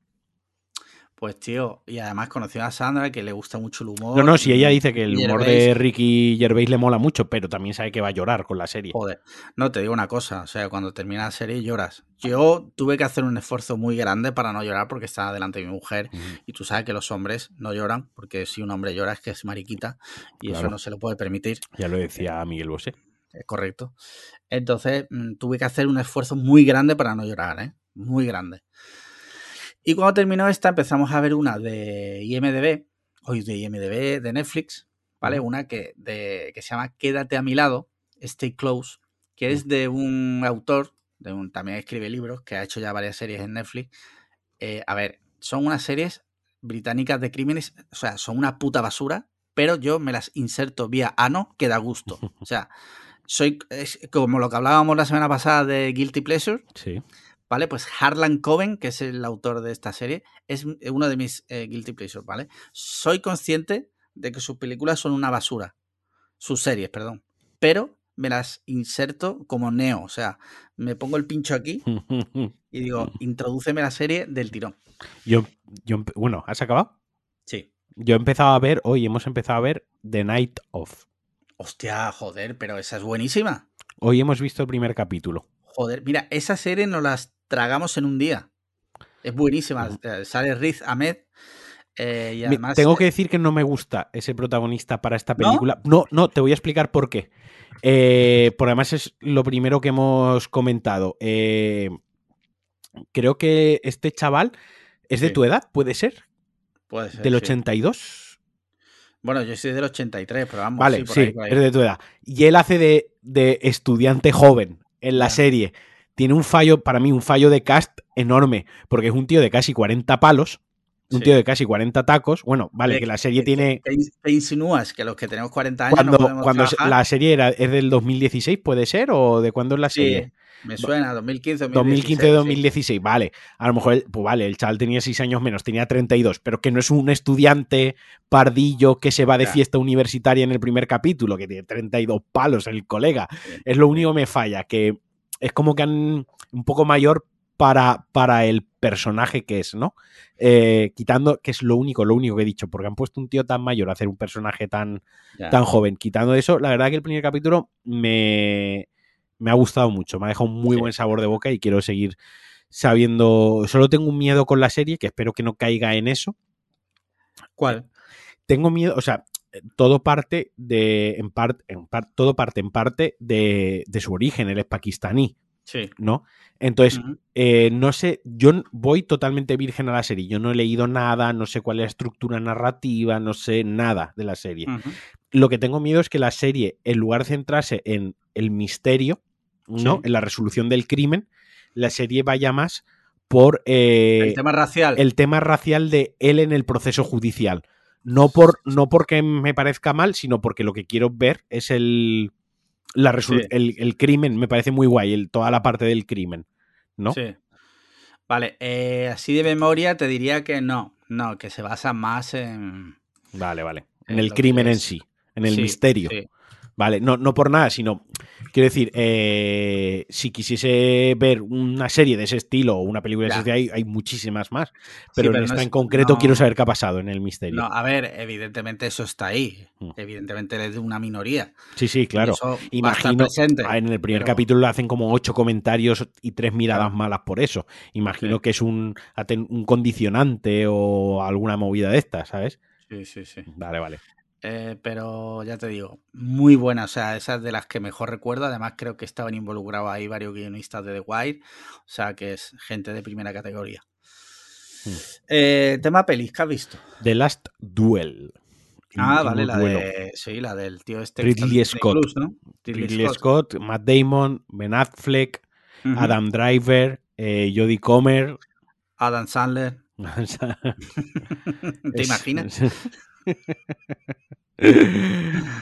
Pues tío, y además conoció a Sandra, que le gusta mucho el humor. No, no, si ella dice que el humor Gervais- de Ricky Gervais le mola mucho, pero también sabe que va a llorar con la serie. Joder, no te digo una cosa, o sea, cuando termina la serie lloras. Yo tuve que hacer un esfuerzo muy grande para no llorar porque estaba delante de mi mujer y tú sabes que los hombres no lloran porque si un hombre llora es que es mariquita y eso no se lo puede permitir, Ya lo decía Miguel Bosé. es correcto. Entonces mm, tuve que hacer un esfuerzo muy grande para no llorar, ¿eh? Muy grande. Y cuando terminó esta empezamos a ver una de IMDB, hoy de IMDB, de Netflix, ¿vale? Una que, de, que se llama Quédate a mi lado, Stay Close, que es de un autor, de un, también escribe libros, que ha hecho ya varias series en Netflix. Eh, a ver, son unas series británicas de crímenes, o sea, son una puta basura, pero yo me las inserto vía ano que da gusto. (laughs) O sea, soy es como lo que hablábamos la semana pasada de Guilty Pleasure, Sí. ¿Vale? Pues Harlan Coben, que es el autor de esta serie, es uno de mis eh, Guilty Pleasures, ¿vale? Soy consciente de que sus películas son una basura, sus series, perdón, pero me las inserto como neo, o sea, me pongo el pincho aquí (laughs) y digo, introdúceme la serie del tirón. yo, yo, bueno, ¿has acabado? Sí. Yo he empezado a ver, hoy hemos empezado a ver The Night of. Hostia, joder, pero esa es buenísima. Hoy hemos visto el primer capítulo. Joder, mira, esa serie nos las tragamos en un día. Es buenísima. Eh, Sale Riz Ahmed. eh, y Me- además. Tengo eh, que decir que no me gusta ese protagonista para esta película. No, no, te voy a explicar por qué. Eh, por además es lo primero que hemos comentado. Eh, creo que este chaval es de Sí. tu edad, ¿puede ser? puede ser, Del sí. 82. Bueno, yo soy del 83, pero vamos. Vale, sí, por sí, ahí, por ahí. es de tu edad. Y él hace de, de estudiante joven en la serie. Tiene un fallo, para mí, un fallo de cast enorme, porque es un tío de casi 40 palos, un Sí. tío de casi 40 tacos. Bueno, vale, que la serie ¿Qué- tiene... qué insinúas? ¿Que los que tenemos 40 años no Cuando, podemos cuando trabajar? la serie era, es del 2016, ¿puede ser? ¿O de cuándo es la Sí, serie? me suena, 2015, 2016. 2015-2016, vale. A lo mejor, pues vale, el chaval tenía 6 años menos, tenía 32, pero que no es un estudiante pardillo que se va de fiesta universitaria en el primer capítulo, que tiene 32 palos el colega. Sí, Es lo único que me falla, que es como que han un poco mayor para, para el personaje que es, ¿no? Eh, quitando, que es lo único, lo único que he dicho, porque han puesto un tío tan mayor a hacer un personaje tan, tan joven. Quitando eso, la verdad que el primer capítulo me, me ha gustado mucho, me ha dejado un muy Sí. buen sabor de boca y quiero seguir sabiendo. Solo tengo un miedo con la serie, que espero que no caiga en eso. ¿Cuál? Tengo miedo, o sea, todo parte de. En part, en par- todo parte en parte de, de su origen, él es pakistaní, Sí. ¿no? Entonces, eh, no sé, yo voy totalmente virgen a la serie. Yo no he leído nada, no sé cuál es la estructura narrativa, no sé nada de la serie. Lo que tengo miedo es que la serie, en lugar de centrarse en el misterio, ¿no? Sí. En la resolución del crimen, la serie vaya más por eh, el tema racial. el tema racial de él en el proceso judicial. No, por, no porque me parezca mal, sino porque lo que quiero ver es el, la Sí. el, el crimen. Me parece muy guay, el, toda la parte del crimen. ¿no? Sí. Vale, eh, así de memoria te diría que no, no, que se basa más en... Vale, vale. En En el crimen en sí, en el Sí, misterio. sí. Vale, no, no por nada, sino, quiero decir, eh, si quisiese ver una serie de ese estilo o una película de ese estilo, hay, hay muchísimas más. Pero en pero no esta es- en concreto no- quiero saber qué ha pasado en el misterio. No, a ver, evidentemente eso está ahí. Mm. Evidentemente es de una minoría. sí, sí, claro. eso Imagino, presente. en el primer pero- capítulo hacen como ocho comentarios y tres miradas Claro. malas por eso. Imagino Sí. que es un, un condicionante o alguna movida de estas, ¿sabes? Sí, sí, sí. Vale, vale. Eh, pero ya te digo, muy buena. O sea, esa es de las que mejor recuerdo. Además, creo que estaban involucrados ahí varios guionistas de The Wire. O sea, que es gente de primera categoría. Hmm. Eh, tema pelis, ¿qué has visto? The Last Duel. Ah, vale, la duelo. de. Sí, la del tío este. Ridley Scott. ¿no? Ridley Scott, Matt Damon, Ben Affleck. Adam Driver, eh, Jodie Comer. Adam Sandler. (laughs) (laughs) ¿Te imaginas? (laughs) (laughs)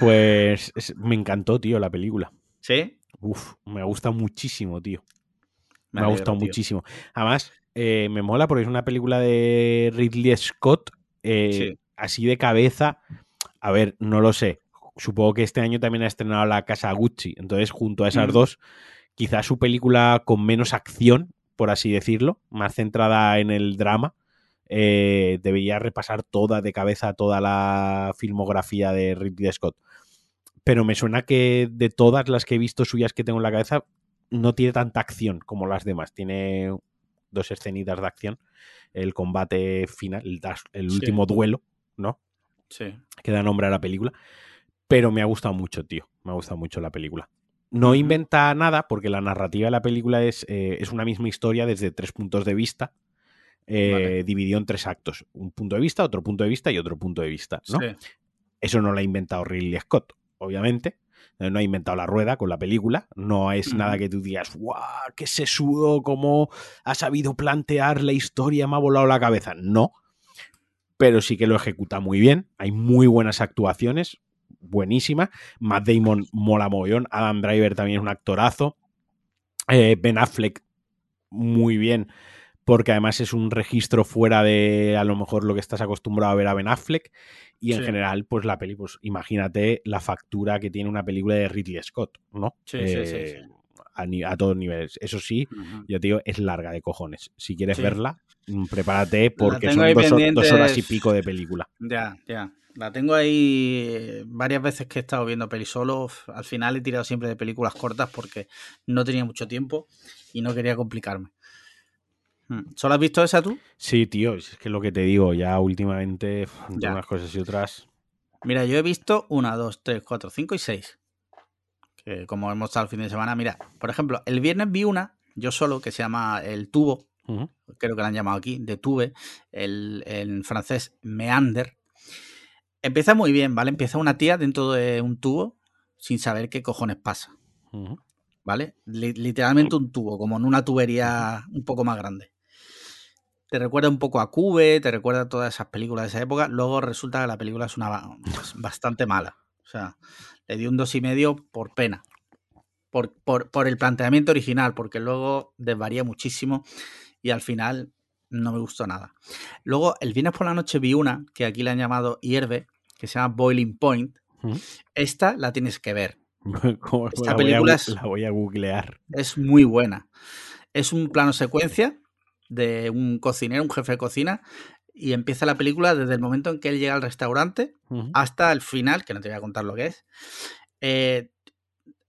pues es- me encantó, tío, la película. Sí. Uf, me gusta muchísimo, tío. Me, ha alegro, gustado tío. muchísimo. Además, eh, me mola porque es una película de Ridley Scott, eh, Sí. así de cabeza. A ver, no lo sé. Supongo que este año también ha estrenado La Casa Gucci. Entonces, junto a esas Ujú. dos, quizás su película con menos acción, por así decirlo, más centrada en el drama, eh, debería repasar toda de cabeza toda la filmografía de Ridley Scott. Pero me suena que de todas las que he visto suyas que tengo en la cabeza, no tiene tanta acción como las demás. Tiene dos escenitas de acción. El combate final, el, das- el Sí. último duelo, ¿no? Sí. Que da nombre a la película. Pero me ha gustado mucho, tío. Me ha gustado mucho la película. No inventa nada porque la narrativa de la película es, eh, es una misma historia desde tres puntos de vista, eh, Vale. dividido en tres actos. Un punto de vista, otro punto de vista y otro punto de vista, ¿no? Sí. Eso no lo ha inventado Ridley Scott, obviamente. Eh, No ha inventado la rueda con la película. No es nada que tú digas, ¡guau! ¡Qué sesudo! ¿Cómo ha sabido plantear la historia? Me ha volado la cabeza. No. Pero sí que lo ejecuta muy bien. Hay muy buenas actuaciones. Buenísima. Matt Damon mola mogollón. Adam Driver también es un actorazo. Eh, ben Affleck, muy bien. Porque además es un registro fuera de a lo mejor lo que estás acostumbrado a ver a Ben Affleck. Y en Sí. general, pues la peli, pues imagínate la factura que tiene una película de Ridley Scott, ¿no? Sí, sí, sí, Eh, sí. A, a todos niveles. Eso sí, yo te digo, es larga de cojones. Si quieres Sí. verla, mm, prepárate porque son dos, hor- dos horas y pico de película. Ya, ya. La tengo ahí eh, varias veces que he estado viendo pelis solo. Al final he tirado siempre de películas cortas porque no tenía mucho tiempo y no quería complicarme. Mm. ¿Solo has visto esa tú? Sí, tío, es que lo que te digo, ya últimamente, Ya. unas cosas y otras. Mira, yo he visto una, dos, tres, cuatro, cinco y seis. Que como hemos estado el fin de semana, mira, por ejemplo, el viernes vi una, yo solo, que se llama El Tubo, creo que la han llamado aquí, de Tube, el, en francés Meander. Empieza muy bien, ¿vale? Empieza una tía dentro de un tubo sin saber qué cojones pasa. ¿vale? Li- literalmente un tubo, como en una tubería un poco más grande. Te recuerda un poco a Cube, te recuerda a todas esas películas de esa época. Luego resulta que la película es una pues, bastante mala. O sea, le di un dos y medio por pena. Por, por, por el planteamiento original, porque luego desvaría muchísimo y al final no me gustó nada. Luego, el viernes por la noche vi una que aquí le han llamado Hierve, que se llama Boiling Point. Ujú. Esta la tienes que ver. ¿Cómo Esta la, voy a, película es- la voy a googlear. Es muy buena. Es un plano secuencia de un cocinero, un jefe de cocina, y empieza la película desde el momento en que él llega al restaurante hasta el final, que no te voy a contar lo que es, eh,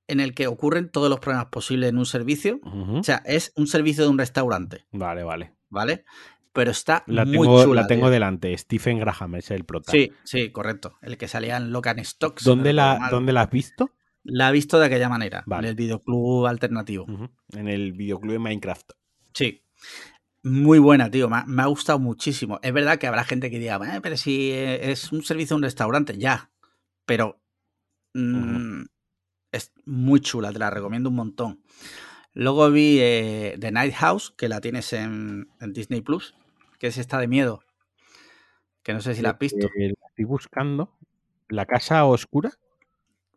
en el que ocurren todos los problemas posibles en un servicio. O sea, es un servicio de un restaurante, Vale, vale. ¿vale? Pero está La muy tengo, chula. la tengo tío. delante. Stephen Graham es el prota. Sí, sí, correcto. El que salía en Locan Stocks. ¿Dónde, la. ¿Dónde la has visto? La he visto de aquella manera, Vale. en el videoclub alternativo. En el videoclub de Minecraft. Sí. Muy buena, tío. Me ha, me ha gustado muchísimo. Es verdad que habrá gente que diga, "Eh, pero si eh, es un servicio de un restaurante, ya. Pero mm, es muy chula, te la recomiendo un montón. Luego vi eh, The Night House, que la tienes en, en Disney Plus, que es esta de miedo. Que no sé si la has visto. Eh, la estoy buscando. ¿La casa oscura?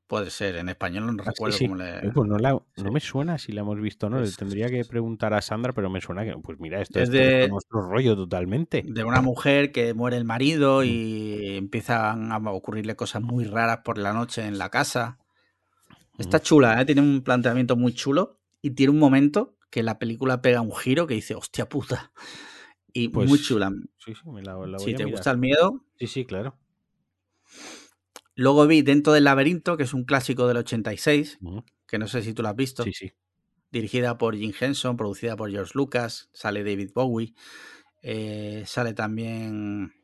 Puede ser, en español no Ah, sí, recuerdo sí. cómo le. Pues no, la- sí. no me suena si la hemos visto o no. Le tendría que preguntar a Sandra, pero me suena que. Pues mira, esto Es de- nuestro rollo totalmente. de una mujer que muere el Mm. marido y empiezan a ocurrirle cosas muy raras por la noche en la casa. Está Ujú. chula, ¿eh? tiene un planteamiento muy chulo y tiene un momento que la película pega un giro que dice, hostia puta. Y muy Pues, chula. Sí, sí, me la, la voy Si a te mirar. gusta el miedo. Sí, sí, claro. Luego vi Dentro del laberinto, que es un clásico del 86, Ujú. que no sé si tú lo has visto. Sí, sí. dirigida por Jim Henson, producida por George Lucas, sale David Bowie, eh, sale también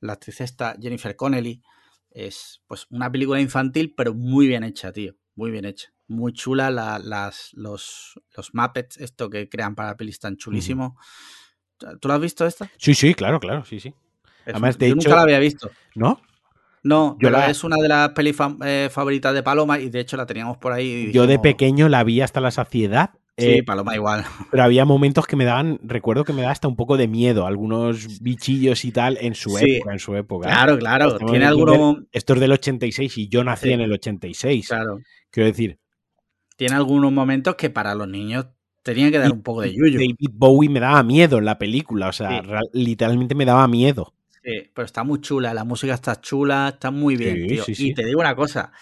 la actriz esta Jennifer Connelly, es pues una película infantil, pero muy bien hecha, tío. Muy bien hecha. Muy chula. las, los, los Muppets, esto que crean para pelis están chulísimos. ¿Tú lo has visto esta? Sí, sí, claro, claro, sí, sí. Además, de yo nunca la había visto. ¿No? No, yo la... es una de las pelis eh, favoritas de Paloma y de hecho la teníamos por ahí. Yo de pequeño la vi hasta la saciedad. Sí, eh, Paloma igual. Pero había momentos que me daban, recuerdo que me daba hasta un poco de miedo, algunos bichillos y tal en su época, en su época. Claro, claro. Tiene algunos... Esto es del 86 y yo nací en el 86. Claro. Quiero decir. Tiene algunos momentos que para los niños tenían que dar un poco de yuyo. David Bowie me daba miedo en la película, o sea, literalmente me daba miedo. Sí, pero está muy chula, la música está chula, está muy bien, tío. y te digo una cosa,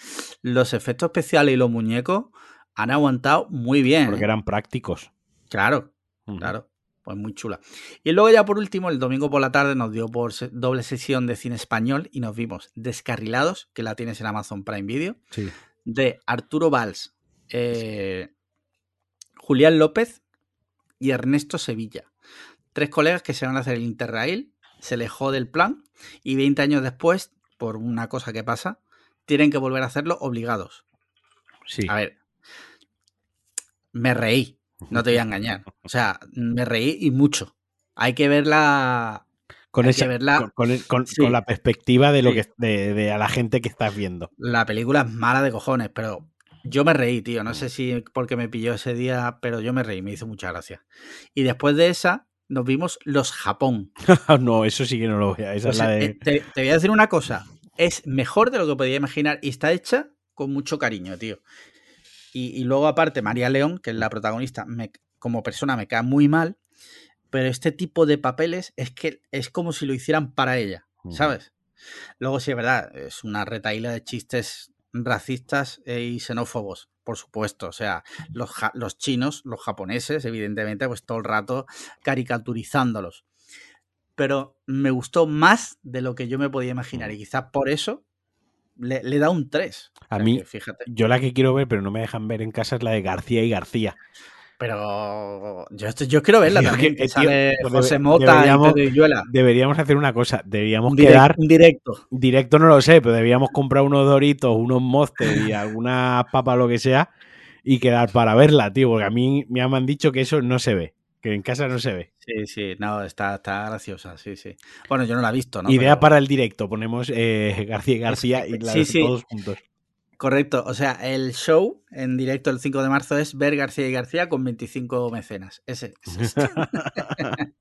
los efectos especiales y los muñecos han aguantado muy bien. Porque ¿eh? eran prácticos. Claro, claro. Pues muy chula. Y luego ya por último, el domingo por la tarde nos dio por doble sesión de cine español y nos vimos Descarrilados, que la tienes en Amazon Prime Video, de Arturo Valls, eh, Julián López y Ernesto Sevilla. Tres colegas que se van a hacer el Interrail, se le jode el plan y 20 años después, por una cosa que pasa, tienen que volver a hacerlo obligados. Sí. A ver, me reí, no te voy a (laughs) engañar. O sea, me reí y mucho. Hay que verla. Con, esa, verla, con, la perspectiva de lo que de, a la gente que estás viendo. La película es mala de cojones, pero yo me reí, tío. No sé si porque me pilló ese día, pero yo me reí, me hizo mucha gracia. Y después de esa, nos vimos Los Japón. (laughs) no, eso sí que no lo voy a. Esa es la de... Eh, te, te, voy a decir una cosa. Es mejor de lo que podía imaginar y está hecha con mucho cariño, tío. Y, luego, aparte, María León, que es la protagonista, me, como persona me cae muy mal, pero este tipo de papeles es que es como si lo hicieran para ella, ¿sabes? Luego, sí, es verdad, es una retaíla de chistes racistas e, y xenófobos, por supuesto. O sea, los, los chinos, los japoneses, evidentemente, pues todo el rato caricaturizándolos. Pero me gustó más de lo que yo me podía imaginar y quizás por eso le, da un 3. A mí, fíjate. Yo la que quiero ver, pero no me dejan ver en casa, es la de García y García. Pero yo, yo quiero verla también, que, sale pues José Mota deberíamos, y Deberíamos hacer una cosa, deberíamos quedar... Un directo. Directo no lo sé, pero deberíamos comprar unos doritos, unos monsters y alguna papa, lo que sea, y quedar para verla, tío, porque a mí me han dicho que eso no se ve que en casa no se ve. Sí, sí, no, está, está graciosa, sí, sí. Bueno, yo no la he visto, ¿no? Idea para el directo, ponemos eh, García García (laughs) y la todos juntos. Correcto, o sea, el show en directo el 5 de marzo es ver García y García con 25 mecenas. Ese. ese. (laughs)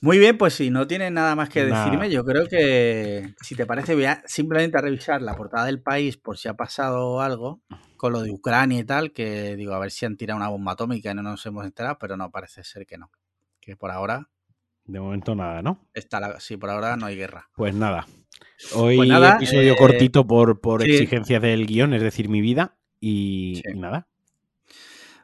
Muy bien, pues si no tienes nada más que decirme, yo creo que si te parece, voy a simplemente a revisar la portada del país por si ha pasado algo con lo de Ucrania y tal, que digo, a ver si han tirado una bomba atómica y no nos hemos enterado, pero no, parece ser que no. Que por ahora... De momento nada, ¿no? Está la, sí, por ahora no hay guerra. Pues nada. Hoy pues nada, episodio eh, cortito por, por exigencias del guion, es decir, mi vida, y nada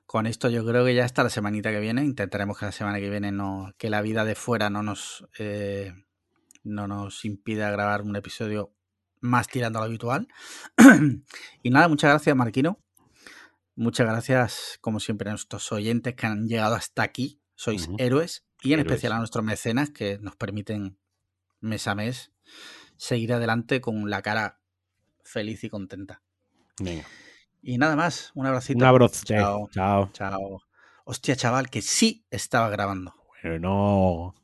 con esto yo creo que ya está la semanita que viene. Intentaremos que la semana que viene no, que la vida de fuera no nos, eh, no nos impida grabar un episodio más tirando a lo habitual. (clears throat) y nada, muchas gracias, Marquino. Muchas gracias, como siempre, a nuestros oyentes que han llegado hasta aquí. Sois héroes. Y en especial a nuestros mecenas que nos permiten mes a mes seguir adelante con la cara feliz y contenta. Venga. Y nada más, un abracito. Un abrazo. Chao. Chao. Chao. Hostia, chaval, que sí estaba grabando. Bueno.